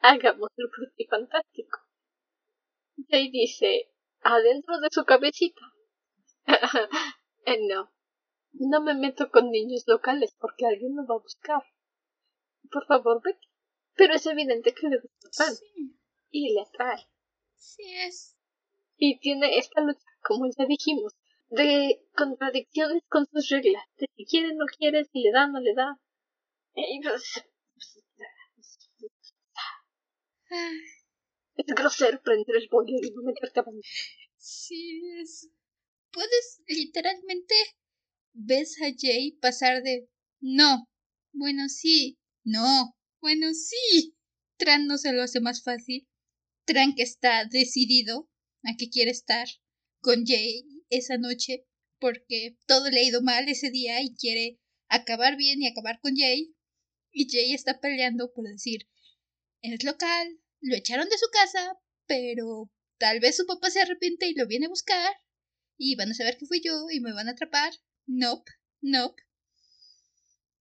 hagamos el fantástico. Y dice, adentro de su cabecita. eh, no, no me meto con niños locales porque alguien me va a buscar. Por favor, vete. Pero es evidente que le gusta y le atrae. Sí es. Y tiene esta lucha, como ya dijimos, de contradicciones con sus reglas, de si quiere, no quiere, si le da, no le da pues, Ah, Es grosero prender el boiler y no meterte a sí, es. Puedes literalmente ves a Jay pasar de no, bueno sí, no, bueno sí. Tran no se lo hace más fácil. Tran que está decidido a que quiere estar con Jay esa noche porque todo le ha ido mal ese día y quiere acabar bien y acabar con Jay. Y Jay está peleando por decir, es local, lo echaron de su casa, pero tal vez su papá se arrepiente y lo viene a buscar. Y van a saber que fui yo y me van a atrapar. Nope, nope.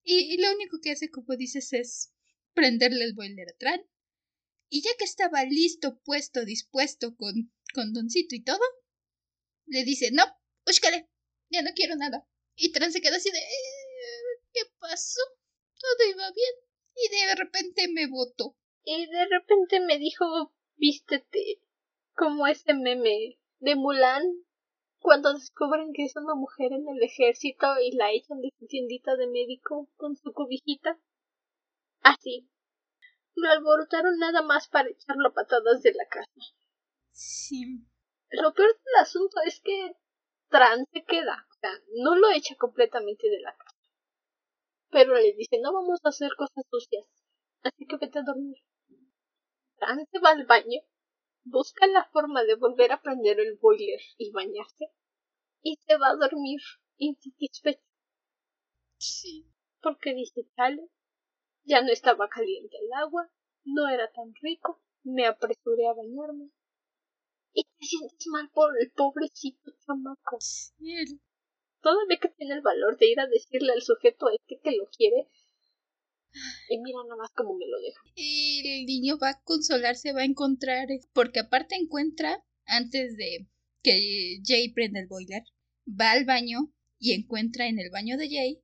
Y, lo único que hace, como dices, es prenderle el boiler a Tran. Y ya que estaba listo, puesto, dispuesto con, con Doncito y todo, le dice, no, búscale, ya no quiero nada. Y Tran se queda así de, "Eh, ¿qué pasó? Todo iba bien. Y de repente me votó. Y de repente me dijo, vístete como ese meme de Mulan cuando descubren que es una mujer en el ejército y la echan de su tiendita de médico con su cobijita. Así. Lo alborotaron nada más para echarlo a patadas de la casa. Sí. Lo peor del asunto es que Tran se queda, o sea, no lo echa completamente de la casa. Pero le dice, no vamos a hacer cosas sucias, así que vete a dormir. Tran se va al baño, busca la forma de volver a prender el boiler y bañarse, y se va a dormir insatisfecho, Sí. porque dice, chale, ya no estaba caliente el agua, no era tan rico, me apresuré a bañarme. Y te sientes mal por el pobrecito chamaco. Sí, Todavía que tiene el valor de ir a decirle al sujeto este que lo quiere. Y mira nada más cómo me lo deja. el niño va a consolarse, va a encontrar, porque aparte encuentra, antes de que Jay prenda el boiler, va al baño y encuentra en el baño de Jay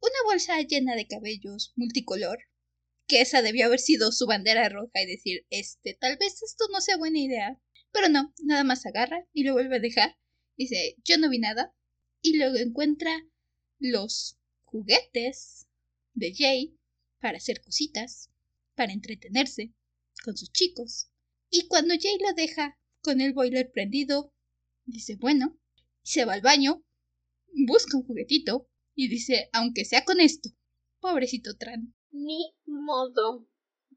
una bolsa llena de cabellos multicolor, que esa debió haber sido su bandera roja y decir, este, tal vez esto no sea buena idea, pero no, nada más agarra y lo vuelve a dejar, dice, yo no vi nada, y luego encuentra los juguetes de Jay para hacer cositas, para entretenerse con sus chicos. Y cuando Jay lo deja con el boiler prendido, dice, bueno, se va al baño, busca un juguetito y dice, aunque sea con esto, pobrecito Tran. Ni modo.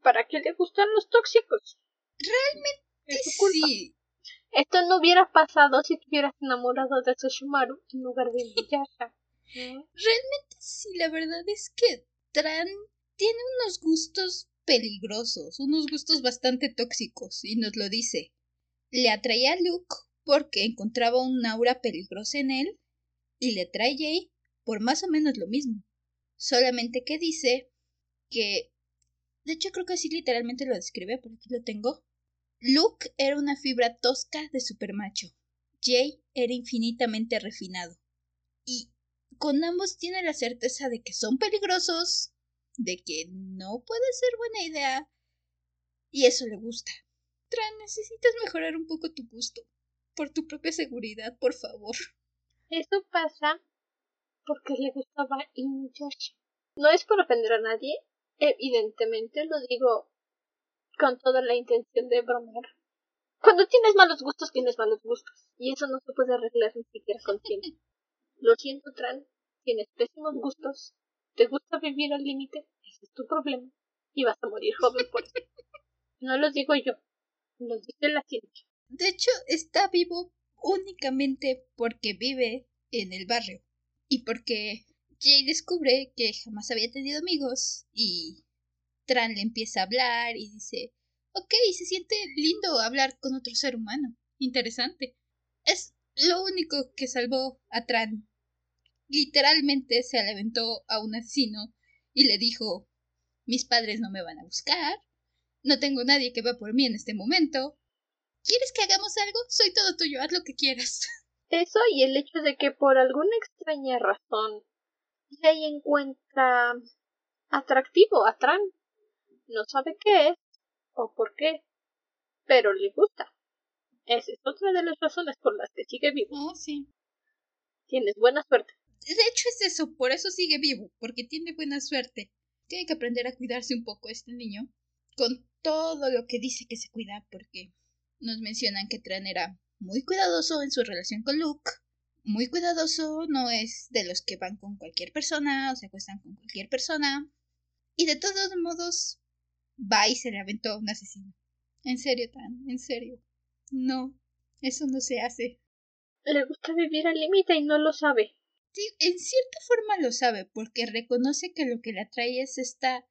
¿Para qué le gustan los tóxicos? Realmente Es sí. Esto no hubiera pasado si te hubieras enamorado de Sushimaru en lugar de Inuyasha. ¿Eh? Realmente sí, la verdad es que Tran tiene unos gustos peligrosos, unos gustos bastante tóxicos, y nos lo dice. Le atraía a Luke porque encontraba un aura peligrosa en él, y le trae Jay por más o menos lo mismo. Solamente que dice que... De hecho creo que así literalmente lo describe, por aquí lo tengo. Luke era una fibra tosca de supermacho. Jay era infinitamente refinado. Y con ambos tiene la certeza de que son peligrosos, de que no puede ser buena idea, y eso le gusta. Tran, necesitas mejorar un poco tu gusto. Por tu propia seguridad, por favor. Eso pasa porque le gustaba Inuyasha. No es por ofender a nadie, evidentemente lo digo con toda la intención de bromar. Cuando tienes malos gustos, tienes malos gustos. Y eso no se puede arreglar ni siquiera con tiempo. Lo siento, Tran. Tienes pésimos gustos. Te gusta vivir al límite. Ese es tu problema. Y vas a morir joven por eso. No lo digo yo. Lo dice la ciencia. De hecho, está vivo únicamente porque vive en el barrio. Y porque Jay descubre que jamás había tenido amigos y Tran le empieza a hablar y dice, ok, se siente lindo hablar con otro ser humano. Interesante. Es lo único que salvó a Tran. Literalmente se le aventó a un asesino y le dijo, mis padres no me van a buscar, no tengo nadie que va por mí en este momento. ¿Quieres que hagamos algo? Soy todo tuyo, haz lo que quieras. Eso y el hecho de que por alguna extraña razón Jay encuentra atractivo a Tran. No sabe qué es o por qué, pero le gusta. Esa es otra de las razones por las que sigue vivo. Oh, sí. Tienes buena suerte. De hecho es eso, por eso sigue vivo, porque tiene buena suerte. hay que aprender a cuidarse un poco este niño, con todo lo que dice que se cuida, porque nos mencionan que Tran era muy cuidadoso en su relación con Luke, muy cuidadoso, no es de los que van con cualquier persona o se acuestan con cualquier persona, y de todos modos va y se le aventó a un asesino. En serio, Tan, en serio. No, eso no se hace. Le gusta vivir al límite y no lo sabe. Sí, en cierta forma lo sabe, porque reconoce que lo que le atrae es esta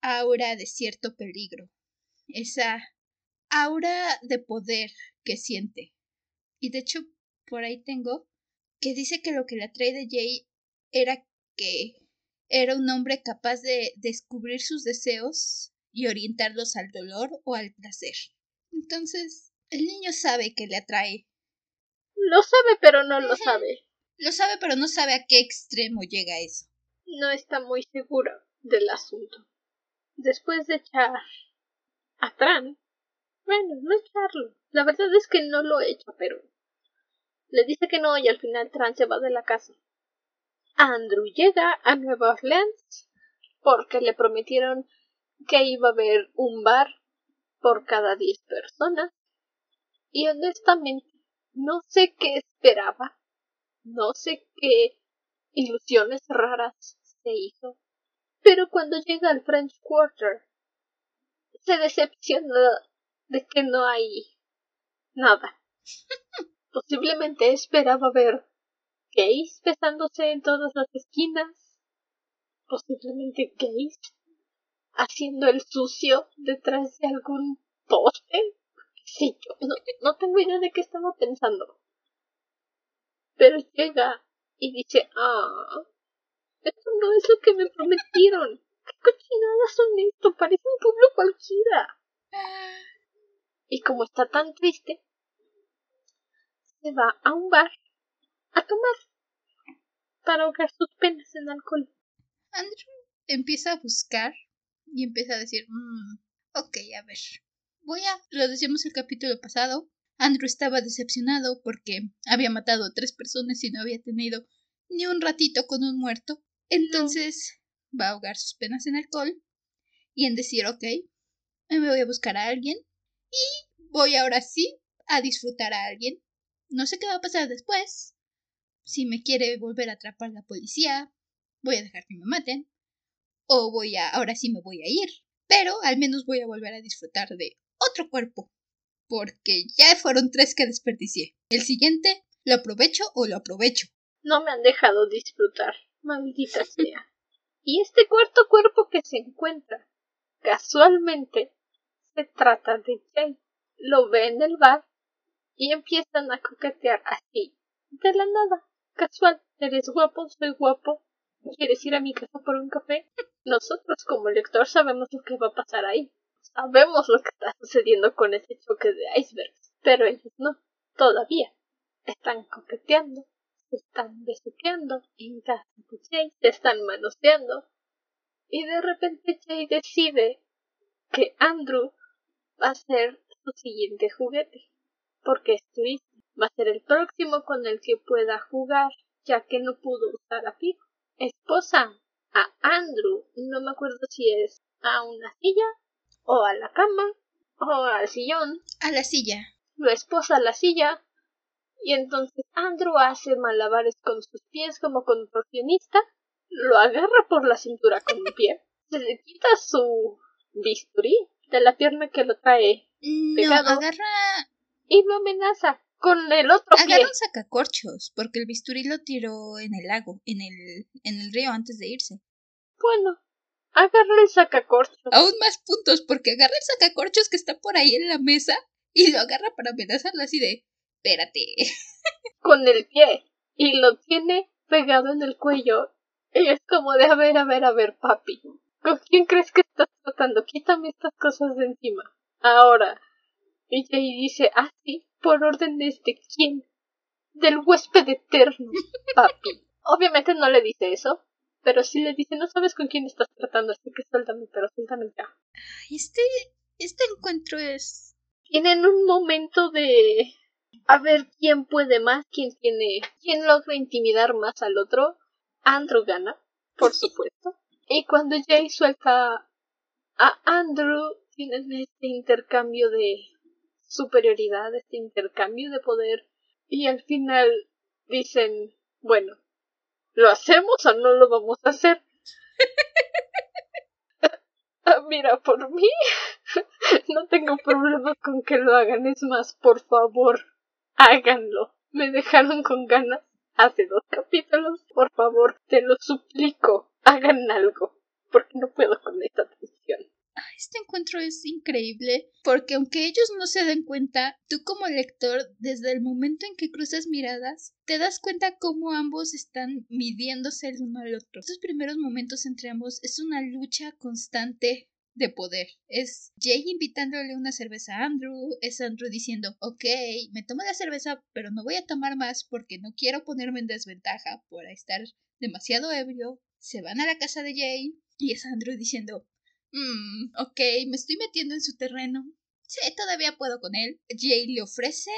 aura de cierto peligro, esa aura de poder que siente. Y de hecho, por ahí tengo que dice que lo que le atrae de Jay era que era un hombre capaz de descubrir sus deseos y orientarlos al dolor o al placer. Entonces, el niño sabe que le atrae. Lo sabe, pero no lo sabe. Lo sabe, pero no sabe a qué extremo llega eso. No está muy seguro del asunto. Después de echar a Tran, bueno, no echarlo. La verdad es que no lo echa, pero le dice que no y al final Tran se va de la casa. Andrew llega a Nueva Orleans porque le prometieron que iba a haber un bar por cada diez personas y honestamente no sé qué esperaba no sé qué ilusiones raras se hizo. Pero cuando llega al French Quarter, se decepciona de que no hay nada. Posiblemente esperaba ver gays besándose en todas las esquinas. Posiblemente gays haciendo el sucio detrás de algún poste. Sí, yo no, no tengo idea de qué estaba pensando. Pero llega y dice, ah, esto no es lo que me prometieron. ¿Qué cochinadas son esto? Parece un pueblo cualquiera. Y como está tan triste, se va a un bar a tomar para ahogar sus penas en alcohol. Andrew empieza a buscar y empieza a decir, mmm, ok, a ver. Voy a, lo decíamos el capítulo pasado, Andrew estaba decepcionado porque había matado a tres personas y no había tenido ni un ratito con un muerto. Entonces va a ahogar sus penas en alcohol y en decir, ok, me voy a buscar a alguien y voy ahora sí a disfrutar a alguien. No sé qué va a pasar después. Si me quiere volver a atrapar la policía, voy a dejar que me maten. O voy a, ahora sí me voy a ir. Pero al menos voy a volver a disfrutar de otro cuerpo porque ya fueron tres que desperdicié. El siguiente, ¿lo aprovecho o lo aprovecho? No me han dejado disfrutar, maldita sea. Y este cuarto cuerpo que se encuentra, casualmente, se trata de Jay. Lo ve en el bar y empiezan a coquetear así, de la nada, casual. Eres guapo, soy guapo. ¿Quieres ir a mi casa por un café? Nosotros como lector sabemos lo que va a pasar ahí. Sabemos lo que está sucediendo con ese choque de icebergs, pero ellos no, todavía. Están coqueteando, se están besuqueando en casa de se están manoseando, y de repente Jay decide que Andrew va a ser su siguiente juguete, porque es Va a ser el próximo con el que pueda jugar, ya que no pudo usar a Pico. Esposa a Andrew, no me acuerdo si es a una silla o a la cama, o al sillón. A la silla. Lo esposa a la silla. Y entonces Andrew hace malabares con sus pies como contorsionista. Lo agarra por la cintura con un pie. Se le quita su bisturí de la pierna que lo trae No, agarra... Y lo amenaza con el otro pie. Agarra un sacacorchos, porque el bisturí lo tiró en el lago, en el, en el río antes de irse. Bueno, Agarra el sacacorchos. Aún más puntos, porque agarra el sacacorchos que está por ahí en la mesa y lo agarra para amenazarla así de. Espérate. Con el pie. Y lo tiene pegado en el cuello. Y es como de a ver, a ver, a ver, papi. ¿Con quién crees que estás tratando? Quítame estas cosas de encima. Ahora. Y Jay dice, ah, sí, por orden de este quién? Del huésped eterno, papi. Obviamente no le dice eso, pero si le dice, no sabes con quién estás tratando, así que suéltame, pero suéltame ya. Este, este encuentro es... Tienen un momento de... A ver quién puede más, quién tiene... quién logra intimidar más al otro. Andrew gana, por supuesto. Y cuando Jay suelta a Andrew, tienen este intercambio de superioridad, este intercambio de poder. Y al final dicen, bueno, ¿lo hacemos o no lo vamos a hacer? Ah, mira, por mí no tengo problemas con que lo hagan. Es más, por favor, háganlo. Me dejaron con ganas hace dos capítulos. Por favor, te lo suplico, hagan algo. Porque no puedo con esta tensión. Este encuentro es increíble porque aunque ellos no se den cuenta, tú como lector, desde el momento en que cruzas miradas, te das cuenta cómo ambos están midiéndose el uno al otro. Estos primeros momentos entre ambos es una lucha constante de poder. Es Jay invitándole una cerveza a Andrew, es Andrew diciendo, ok, me tomo la cerveza, pero no voy a tomar más porque no quiero ponerme en desventaja por estar demasiado ebrio. Se van a la casa de Jay y es Andrew diciendo, mmm, ok, me estoy metiendo en su terreno. Sí, todavía puedo con él. Jay le ofrece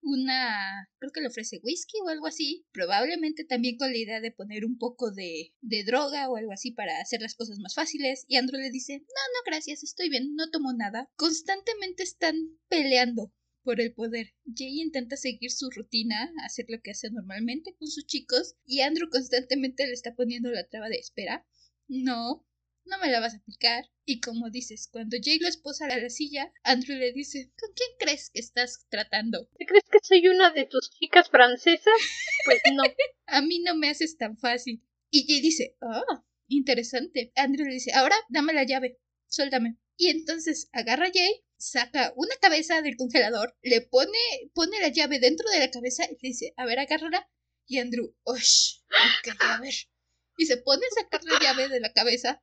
una, creo que le ofrece whisky o algo así, probablemente también con la idea de poner un poco de, de droga o algo así para hacer las cosas más fáciles, y Andrew le dice, no, no, gracias, estoy bien, no tomo nada. Constantemente están peleando por el poder. Jay intenta seguir su rutina, hacer lo que hace normalmente con sus chicos, y Andrew constantemente le está poniendo la traba de espera. No, no me la vas a aplicar. Y como dices, cuando Jay lo esposa a la silla, Andrew le dice, ¿con quién crees que estás tratando? ¿Te crees que soy una de tus chicas francesas? Pues no. a mí no me haces tan fácil. Y Jay dice, ah, interesante. Andrew le dice, ahora dame la llave, suéltame. Y entonces agarra a Jay, saca una cabeza del congelador, le pone, pone la llave dentro de la cabeza y le dice, a ver, agárrala. Y Andrew, ¡osh! Ok, a ver. Y se pone a sacar la llave de la cabeza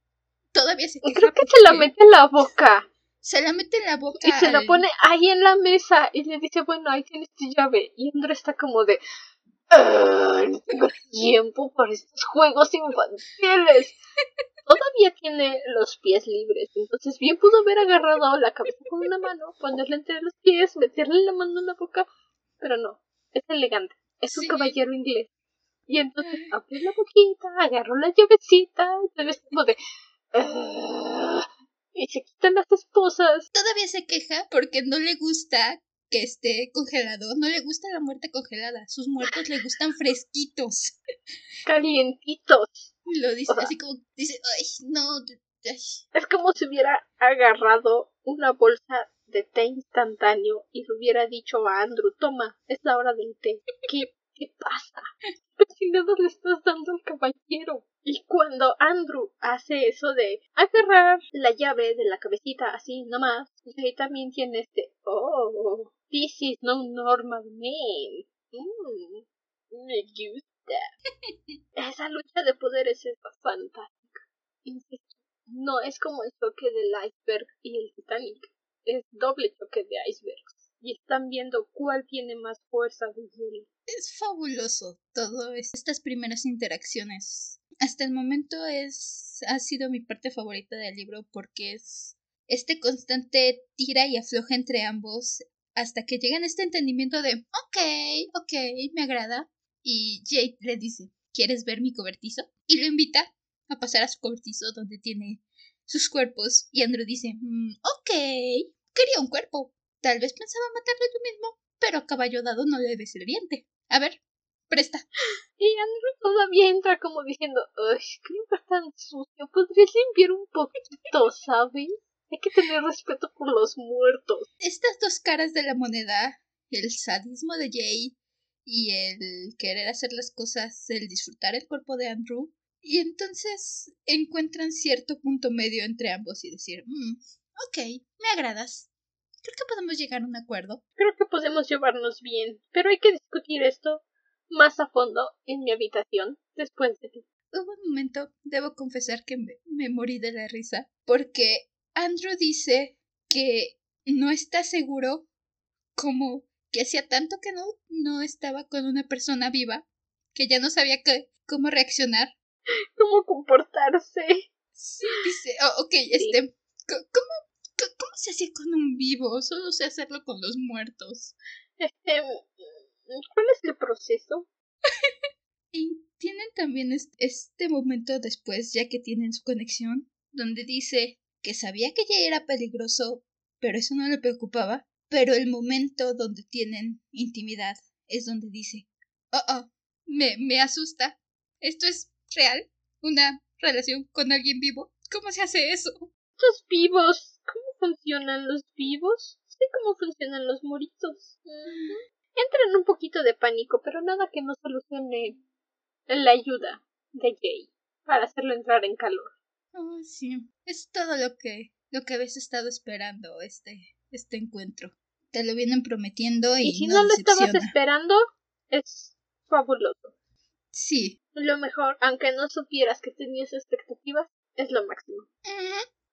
todavía se Creo que se la mete en la boca. Se la mete en la boca. Y se la pone ahí en la mesa y le dice, bueno, ahí tienes tu llave. Y Andrew está como de, no tengo tiempo para estos juegos infantiles. Todavía tiene los pies libres, entonces bien pudo haber agarrado la cabeza con una mano, ponerle entre los pies, meterle la mano en la boca, pero no, es elegante, es un caballero inglés. Y entonces abre la boquita, agarró la llavecita, entonces como de, y se quitan las esposas. Todavía se queja porque no le gusta que esté congelado. No le gusta la muerte congelada. Sus muertos le gustan fresquitos. Calientitos. Lo dice así como, dice, ay, no. Es como si hubiera agarrado una bolsa de té instantáneo y le hubiera dicho a Andrew, toma, es la hora del té. ¿Qué, qué pasa? ¿Qué chingados le estás dando al caballero? Y cuando Andrew hace eso de agarrar la llave de la cabecita así nomás, ahí también tiene este, oh, this is no normal man. Mm, me gusta. Esa lucha de poderes es fantástica. Insisto, no es como el choque del iceberg y el Titanic. Es doble choque de icebergs. Y están viendo cuál tiene más fuerza de hielo. Es fabuloso todo estas primeras interacciones hasta el momento es ha sido mi parte favorita del libro porque es este constante tira y afloja entre ambos hasta que llegan a este entendimiento de ok, ok, me agrada y Jade le dice ¿quieres ver mi cobertizo? y lo invita a pasar a su cobertizo donde tiene sus cuerpos y Andrew dice mm, ok, quería un cuerpo tal vez pensaba matarlo yo mismo pero a caballo dado no le debe ser diente a ver presta. Y Andrew todavía entra como diciendo, ¡ay, qué lugar tan sucio! ¿Podrías limpiar un poquito, sabes? Hay que tener respeto por los muertos. Estas dos caras de la moneda, el sadismo de Jay y el querer hacer las cosas, el disfrutar el cuerpo de Andrew, y entonces encuentran cierto punto medio entre ambos y decir, mm, ok, me agradas. Creo que podemos llegar a un acuerdo. Creo que podemos llevarnos bien, pero hay que discutir esto más a fondo en mi habitación después de ti. Hubo un momento, debo confesar que me, morí de la risa, porque Andrew dice que no está seguro como que hacía tanto que no, no estaba con una persona viva, que ya no sabía cómo reaccionar. ¿Cómo comportarse? Sí, dice, oh, ok, este, ¿cómo, ¿cómo se hacía con un vivo? Solo sé hacerlo con los muertos. Este, ¿Cuál es el proceso? Y tienen también este momento después, ya que tienen su conexión, donde dice que sabía que ya era peligroso, pero eso no le preocupaba. Pero el momento donde tienen intimidad es donde dice, oh, oh, me, me asusta. ¿Esto es real? ¿Una relación con alguien vivo? ¿Cómo se hace eso? Los vivos. ¿Cómo funcionan los vivos? Sé cómo funcionan los moritos. Entran un poquito de pánico, pero nada que no solucione la ayuda de Jay para hacerlo entrar en calor. Oh, sí. Es todo lo que lo que habías estado esperando este este encuentro. Te lo vienen prometiendo y, y si no, lo estabas esperando es fabuloso. Sí. Lo mejor, aunque no supieras que tenías expectativas, es lo máximo.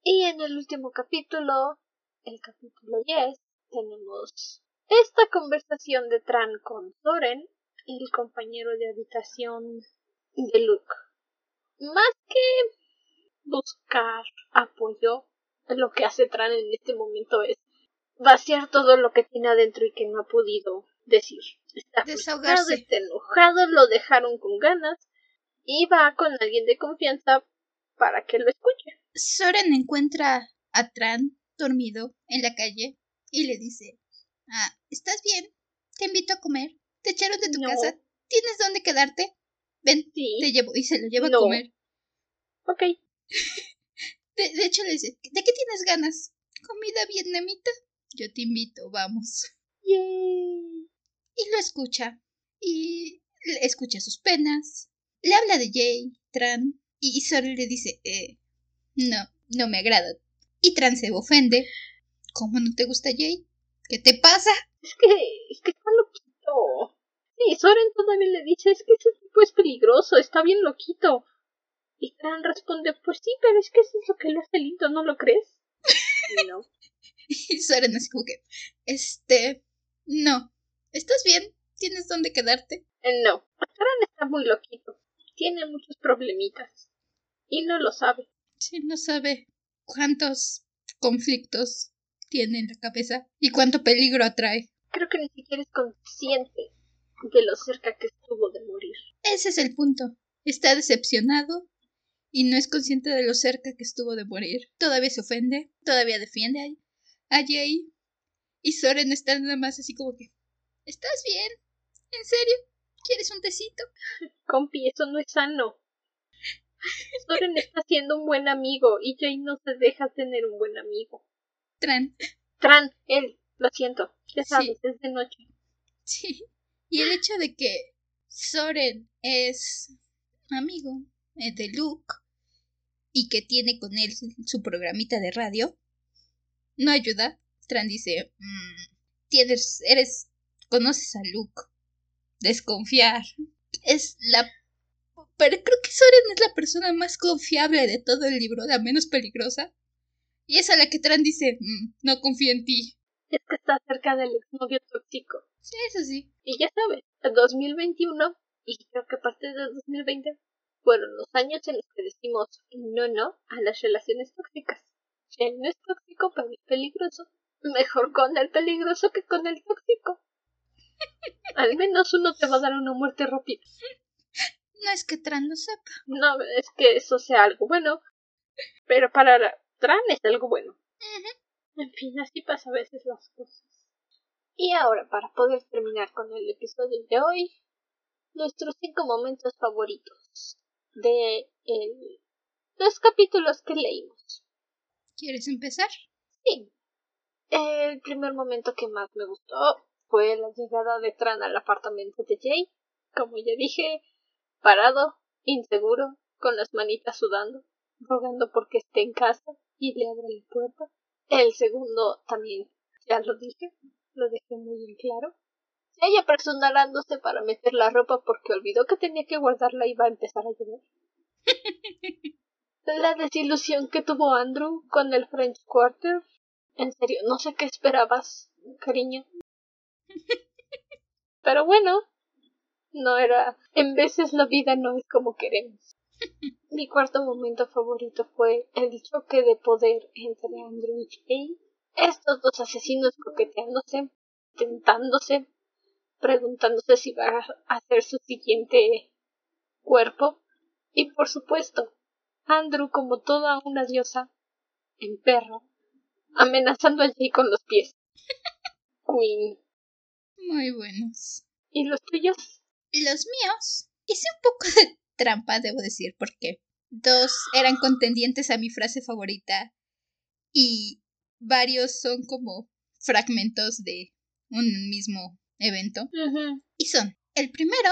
Y en el último capítulo, el capítulo 10, tenemos esta conversación de Tran con Soren, el compañero de habitación de Luke. Más que buscar apoyo, lo que hace Tran en este momento es vaciar todo lo que tiene adentro y que no ha podido decir. Está Desahogarse. está enojado, lo dejaron con ganas y va con alguien de confianza para que lo escuche. Soren encuentra a Tran dormido en la calle y le dice Ah, ¿estás bien? Te invito a comer. Te echaron de tu casa. ¿Tienes dónde quedarte? Ven, te llevo y se lo lleva a comer. Ok. de, hecho le dice, ¿de qué tienes ganas? ¿Comida vietnamita? Yo te invito, vamos. Yay. Y lo escucha. Y escucha sus penas. Le habla de Jay, Tran. Y solo le dice, eh, no, no me agrada. Y Tran se ofende. ¿Cómo no te gusta Jay? ¿Qué te pasa? Es que, es que está loquito. Sí, Soren todavía le dice, es que ese tipo es peligroso, está bien loquito. Y Tran responde, pues sí, pero es que eso es lo que lo hace lindo, ¿no lo crees? no. y Soren así como que, este, no. ¿Estás bien? ¿Tienes dónde quedarte? Eh, no. Tran está muy loquito. Tiene muchos problemitas. Y no lo sabe. Sí, no sabe cuántos conflictos tiene en la cabeza y cuánto peligro atrae. Creo que ni siquiera es consciente de lo cerca que estuvo de morir. Ese es el punto. Está decepcionado y no es consciente de lo cerca que estuvo de morir. Todavía se ofende, todavía defiende a, Jay. Y Soren está nada más así como que... ¿Estás bien? ¿En serio? ¿Quieres un tecito? Compi, eso no es sano. Soren está siendo un buen amigo y Jay no se deja tener un buen amigo. Tran. Tran, él, lo siento, ya sabes, es de noche. Sí. Y el hecho de que Soren es amigo de Luke y que tiene con él su programita de radio, no ayuda. Tran dice, mm, tienes, eres, conoces a Luke. Desconfiar. Es la... Pero creo que Soren es la persona más confiable de todo el libro, la menos peligrosa. Y es a la que Tran dice, mm, no confío en ti. Es que está cerca del exnovio tóxico. Sí, eso sí. Y ya sabes, el 2021 y creo que parte del 2020 fueron los años en los que decimos no, no a las relaciones tóxicas. Si él no es tóxico, pero es peligroso. Mejor con el peligroso que con el tóxico. Al menos uno te va a dar una muerte rápida. No es que Tran lo sepa. No, es que eso sea algo bueno. Pero para Tran es algo bueno. En fin, así pasa a veces las cosas. Y ahora, para poder terminar con el episodio de hoy, nuestros cinco momentos favoritos de los capítulos que leímos. ¿Quieres empezar? Sí. El primer momento que más me gustó fue la llegada de Tran al apartamento de Jay. Como ya dije, parado, inseguro, con las manitas sudando, rogando porque esté en casa y le abre la puerta. El segundo también, ya lo dije, lo dejé muy en claro. Ella apresurándose para meter la ropa porque olvidó que tenía que guardarla y va a empezar a llover. la desilusión que tuvo Andrew con el French Quarter. En serio, no sé qué esperabas, cariño. Pero bueno, no era. En veces la vida no es como queremos. Mi cuarto momento favorito fue el choque de poder entre Andrew y Jay. Estos dos asesinos coqueteándose, tentándose, preguntándose si va a hacer su siguiente cuerpo y por supuesto Andrew como toda una diosa en perro amenazando a Jay con los pies. Queen. Muy buenos. ¿Y los tuyos? Los míos. Hice un poco de trampa, debo decir, porque dos eran contendientes a mi frase favorita y varios son como fragmentos de un mismo evento. Y son, el primero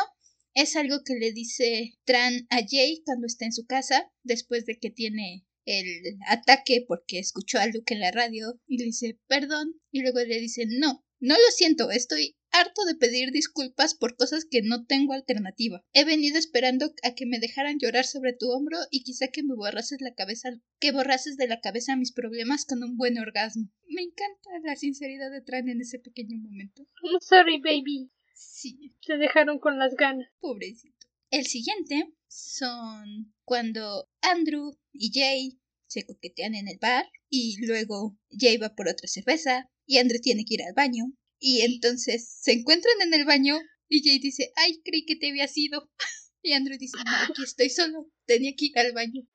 es algo que le dice Tran a Jay cuando está en su casa, después de que tiene el ataque porque escuchó a Luke en la radio y le dice perdón y luego le dice no, no lo siento, estoy harto de pedir disculpas por cosas que no tengo alternativa. He venido esperando a que me dejaran llorar sobre tu hombro y quizá que me borrases la cabeza, que borrases de la cabeza mis problemas con un buen orgasmo. Me encanta la sinceridad de Tran en ese pequeño momento. sorry, baby. Sí. Se dejaron con las ganas. Pobrecito. El siguiente son cuando Andrew y Jay se coquetean en el bar y luego Jay va por otra cerveza y Andrew tiene que ir al baño y entonces se encuentran en el baño y Jay dice, ay, creí que te había ido. Y Andrew dice, no, aquí estoy solo, tenía que ir al baño.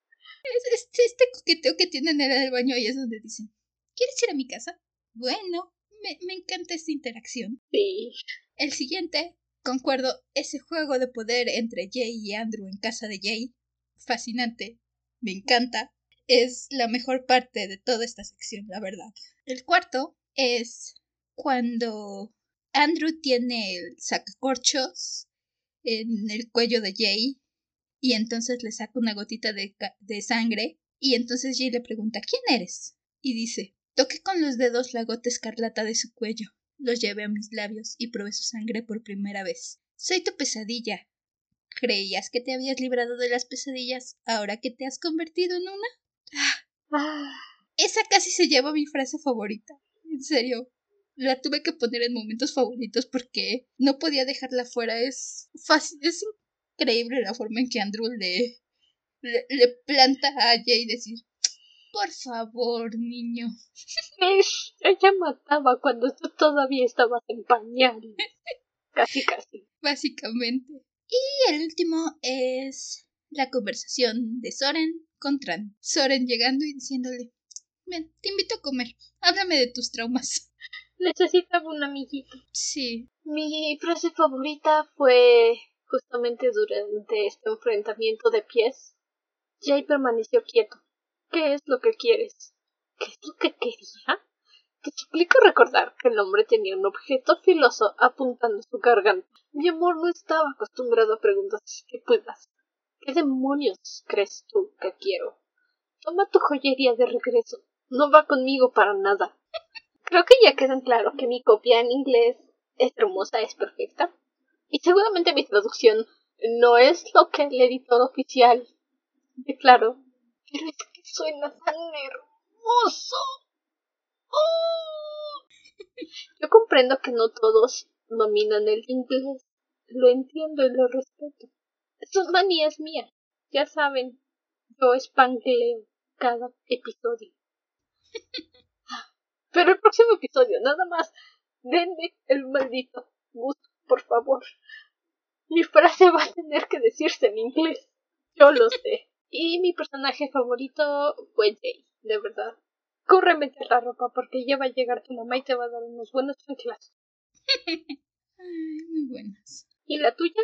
Es este, coqueteo que tienen en el baño y es donde dicen, ¿quieres ir a mi casa? Bueno, me, me encanta esta interacción. Sí. El siguiente, concuerdo, ese juego de poder entre Jay y Andrew en casa de Jay, fascinante, me encanta, es la mejor parte de toda esta sección, la verdad. El cuarto es cuando Andrew tiene el sacacorchos en el cuello de Jay y entonces le saca una gotita de, de sangre y entonces Jay le pregunta ¿quién eres? y dice toqué con los dedos la gota escarlata de su cuello, los llevé a mis labios y probé su sangre por primera vez. Soy tu pesadilla. ¿Creías que te habías librado de las pesadillas ahora que te has convertido en una? Ah, esa casi se lleva mi frase favorita. En serio, la tuve que poner en momentos favoritos porque no podía dejarla fuera. Es fácil, es increíble la forma en que Andrew le, le, planta a Jay decir, por favor, niño. ella mataba cuando tú todavía estabas en pañal. Casi, casi. Básicamente. Y el último es la conversación de Soren con Tran. Soren llegando y diciéndole, ven, te invito a comer. Háblame de tus traumas. Necesitaba un amiguito. Sí. Mi frase favorita fue justamente durante este enfrentamiento de pies. Jay permaneció quieto. ¿Qué es lo que quieres? ¿Qué es lo que quería? Te suplico recordar que el hombre tenía un objeto filoso apuntando su garganta. Mi amor no estaba acostumbrado a preguntas puedas. ¿Qué demonios crees tú que quiero? Toma tu joyería de regreso. No va conmigo para nada. Creo que ya queda claro que mi copia en inglés es hermosa, es perfecta. Y seguramente mi traducción no es lo que el editor oficial declaró. Pero es que suena tan hermoso. ¡Oh! Yo comprendo que no todos dominan el inglés. Lo entiendo y lo respeto. Sus manías mías. Ya saben, yo espangleo cada episodio. Pero el próximo episodio, nada más, denme el maldito gusto, por favor. Mi frase va a tener que decirse en inglés. Yo lo sé. Y mi personaje favorito fue Jay, de verdad. Corre meter la ropa porque ya va a llegar tu mamá y te va a dar unos buenos chanclas. muy buenas. ¿Y la tuya?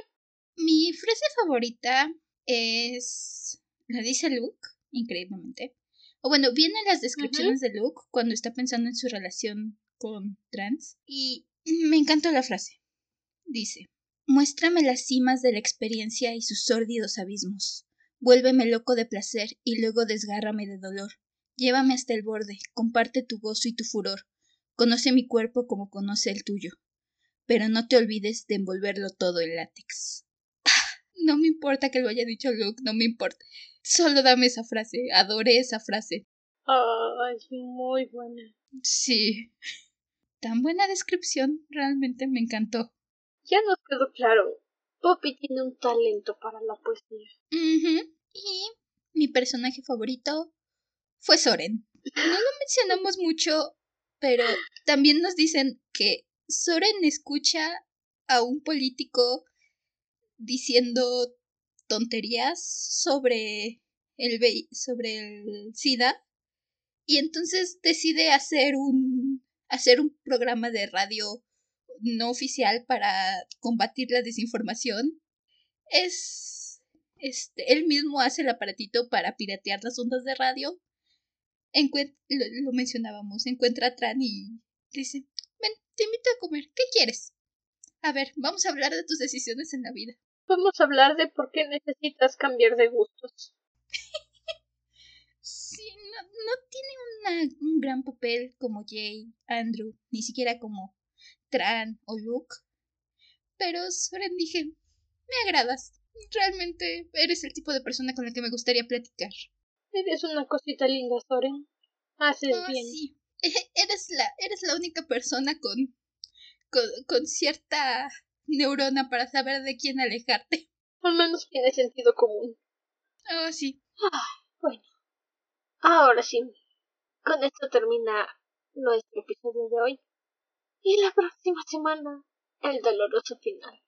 Mi frase favorita es. La dice Luke, increíblemente. O bueno, vienen las descripciones de Luke cuando está pensando en su relación con Trans. Y me encanta la frase. Dice, muéstrame las cimas de la experiencia y sus sórdidos abismos. Vuélveme loco de placer y luego desgárrame de dolor. Llévame hasta el borde, comparte tu gozo y tu furor. Conoce mi cuerpo como conoce el tuyo. Pero no te olvides de envolverlo todo en látex. No me importa que lo haya dicho Luke, no me importa. Solo dame esa frase. Adoré esa frase. Ah, es muy buena. Sí. Tan buena descripción. Realmente me encantó. Ya nos quedó claro. Poppy tiene un talento para la poesía. Y mi personaje favorito fue Soren. No lo mencionamos mucho, pero también nos dicen que Soren escucha a un político diciendo tonterías sobre el sobre el SIDA y entonces decide hacer un hacer un programa de radio no oficial para combatir la desinformación. Es este él mismo hace el aparatito para piratear las ondas de radio. lo, mencionábamos, encuentra a Tran y dice, "Ven, te invito a comer. ¿Qué quieres?" A ver, vamos a hablar de tus decisiones en la vida. Vamos a hablar de por qué necesitas cambiar de gustos. sí, no, tiene un gran papel como Jay, Andrew, ni siquiera como Tran o Luke. Pero Soren dije, me agradas. Realmente eres el tipo de persona con la que me gustaría platicar. Eres una cosita linda, Soren. Haces ah, bien. Sí. Eres la, eres la única persona con, con, cierta neurona para saber de quién alejarte. Al menos tiene sentido común. Oh, sí. bueno. Ahora sí. Con esto termina nuestro episodio de hoy. Y la próxima semana, el doloroso final.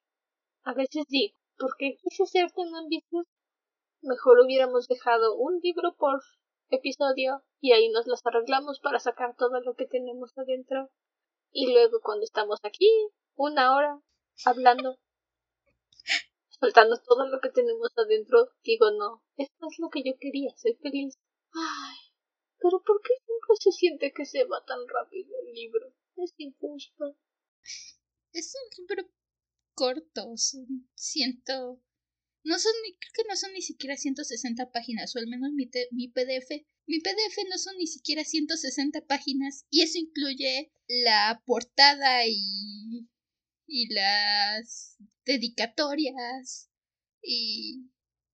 A veces digo, ¿por qué quise ser tan ambicioso? Mejor hubiéramos dejado un libro por episodio y ahí nos las arreglamos para sacar todo lo que tenemos adentro. Y luego cuando estamos aquí, una hora, hablando, soltando todo lo que tenemos adentro, digo no, esto es lo que yo quería, soy feliz. Ay, pero ¿por qué siempre se siente que se va tan rápido el libro? Es injusto. Es un libro corto, son ciento... No son ni, creo que no son ni siquiera 160 páginas, o al menos mi, mi PDF. Mi PDF no son ni siquiera 160 páginas, y eso incluye la portada y, y las dedicatorias y,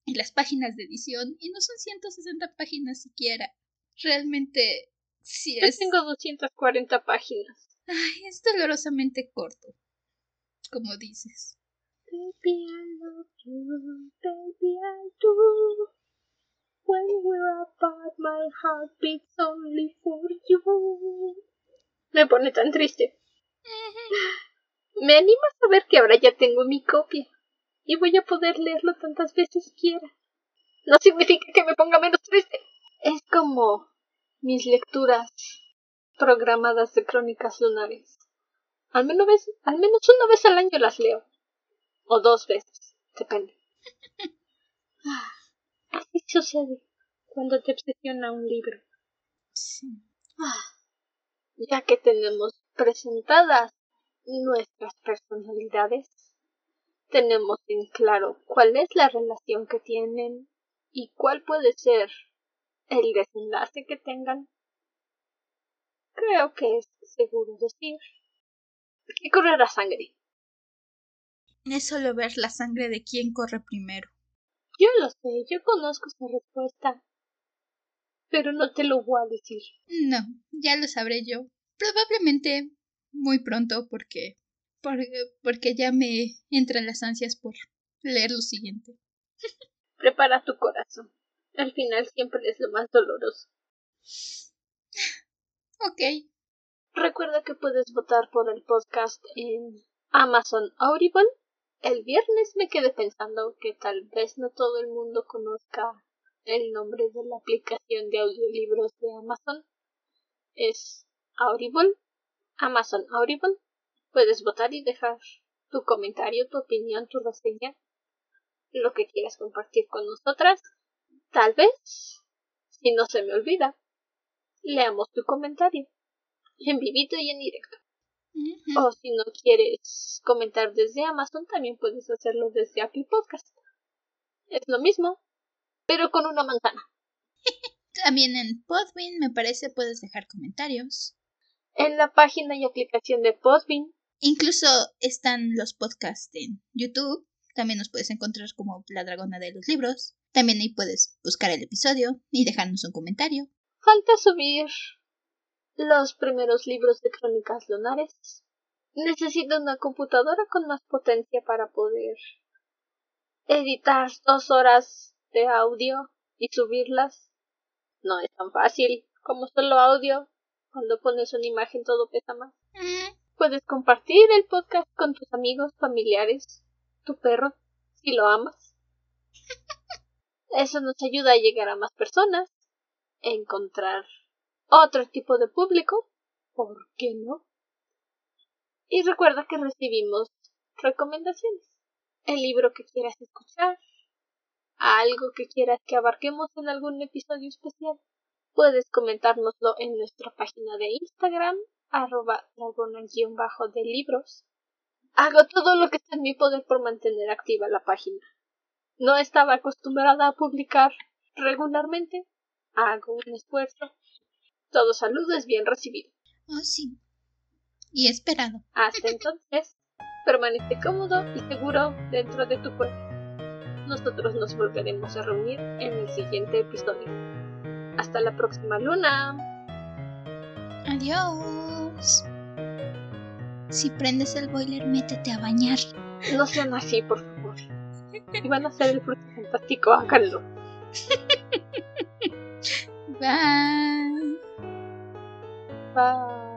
y las páginas de edición, y no son 160 páginas siquiera. Realmente, sí es. Yo tengo 240 páginas. Ay, es dolorosamente corto, como dices. Baby, I love you, baby, I do. When we're apart, my heart beats only for you. Me pone tan triste. Me anima a saber que ahora ya tengo mi copia y voy a poder leerlo tantas veces quiera. No significa que me ponga menos triste. Es como mis lecturas programadas de crónicas lunares. Al menos, al menos una vez al año las leo. O dos veces, depende. Así sucede cuando te obsesiona un libro. Ya que tenemos presentadas nuestras personalidades, tenemos en claro cuál es la relación que tienen y cuál puede ser el desenlace que tengan creo que es seguro decir que correrá sangre. Es solo ver la sangre de quien corre primero. Yo lo sé, yo conozco esa respuesta. Pero no te lo voy a decir. No, ya lo sabré yo. Probablemente muy pronto porque porque, porque ya me entran las ansias por leer lo siguiente. Prepara tu corazón. Al final siempre es lo más doloroso. Ok. Recuerda que puedes votar por el podcast en Amazon Audible. El viernes me quedé pensando que tal vez no todo el mundo conozca el nombre de la aplicación de audiolibros de Amazon. Es Audible, Amazon Audible. Puedes votar y dejar tu comentario, tu opinión, tu reseña, lo que quieras compartir con nosotras. Tal vez, si no se me olvida, leamos tu comentario en vivito y en directo. O si no quieres comentar desde Amazon, también puedes hacerlo desde Apple Podcast. Es lo mismo, pero con una manzana. también en Podbean, me parece, puedes dejar comentarios. En la página y aplicación de Podbean. Incluso están los podcasts en YouTube. También nos puedes encontrar como La Dragona de los Libros. También ahí puedes buscar el episodio y dejarnos un comentario. Falta subir los primeros libros de crónicas lunares. Necesito una computadora con más potencia para poder editar dos horas de audio y subirlas. No es tan fácil como solo audio. Cuando pones una imagen todo pesa más. Puedes compartir el podcast con tus amigos, familiares, tu perro, si lo amas. Eso nos ayuda a llegar a más personas, encontrar otro tipo de público, ¿por qué no? Y recuerda que recibimos recomendaciones. El libro que quieras escuchar, algo que quieras que abarquemos en algún episodio especial, puedes comentárnoslo en nuestra página de Instagram, arroba bajo de libros. Hago todo lo que está en mi poder por mantener activa la página. No estaba acostumbrada a publicar regularmente. Hago un esfuerzo. Todo saludo es bien recibido. Oh, sí. Y esperado. Hasta entonces, permanece cómodo y seguro dentro de tu cuerpo. Nosotros nos volveremos a reunir en el siguiente episodio. Hasta la próxima luna. Adiós. Si prendes el boiler, métete a bañar. No sean así, por favor. Si van a hacer el fruto fantástico, háganlo. Bye. Bye.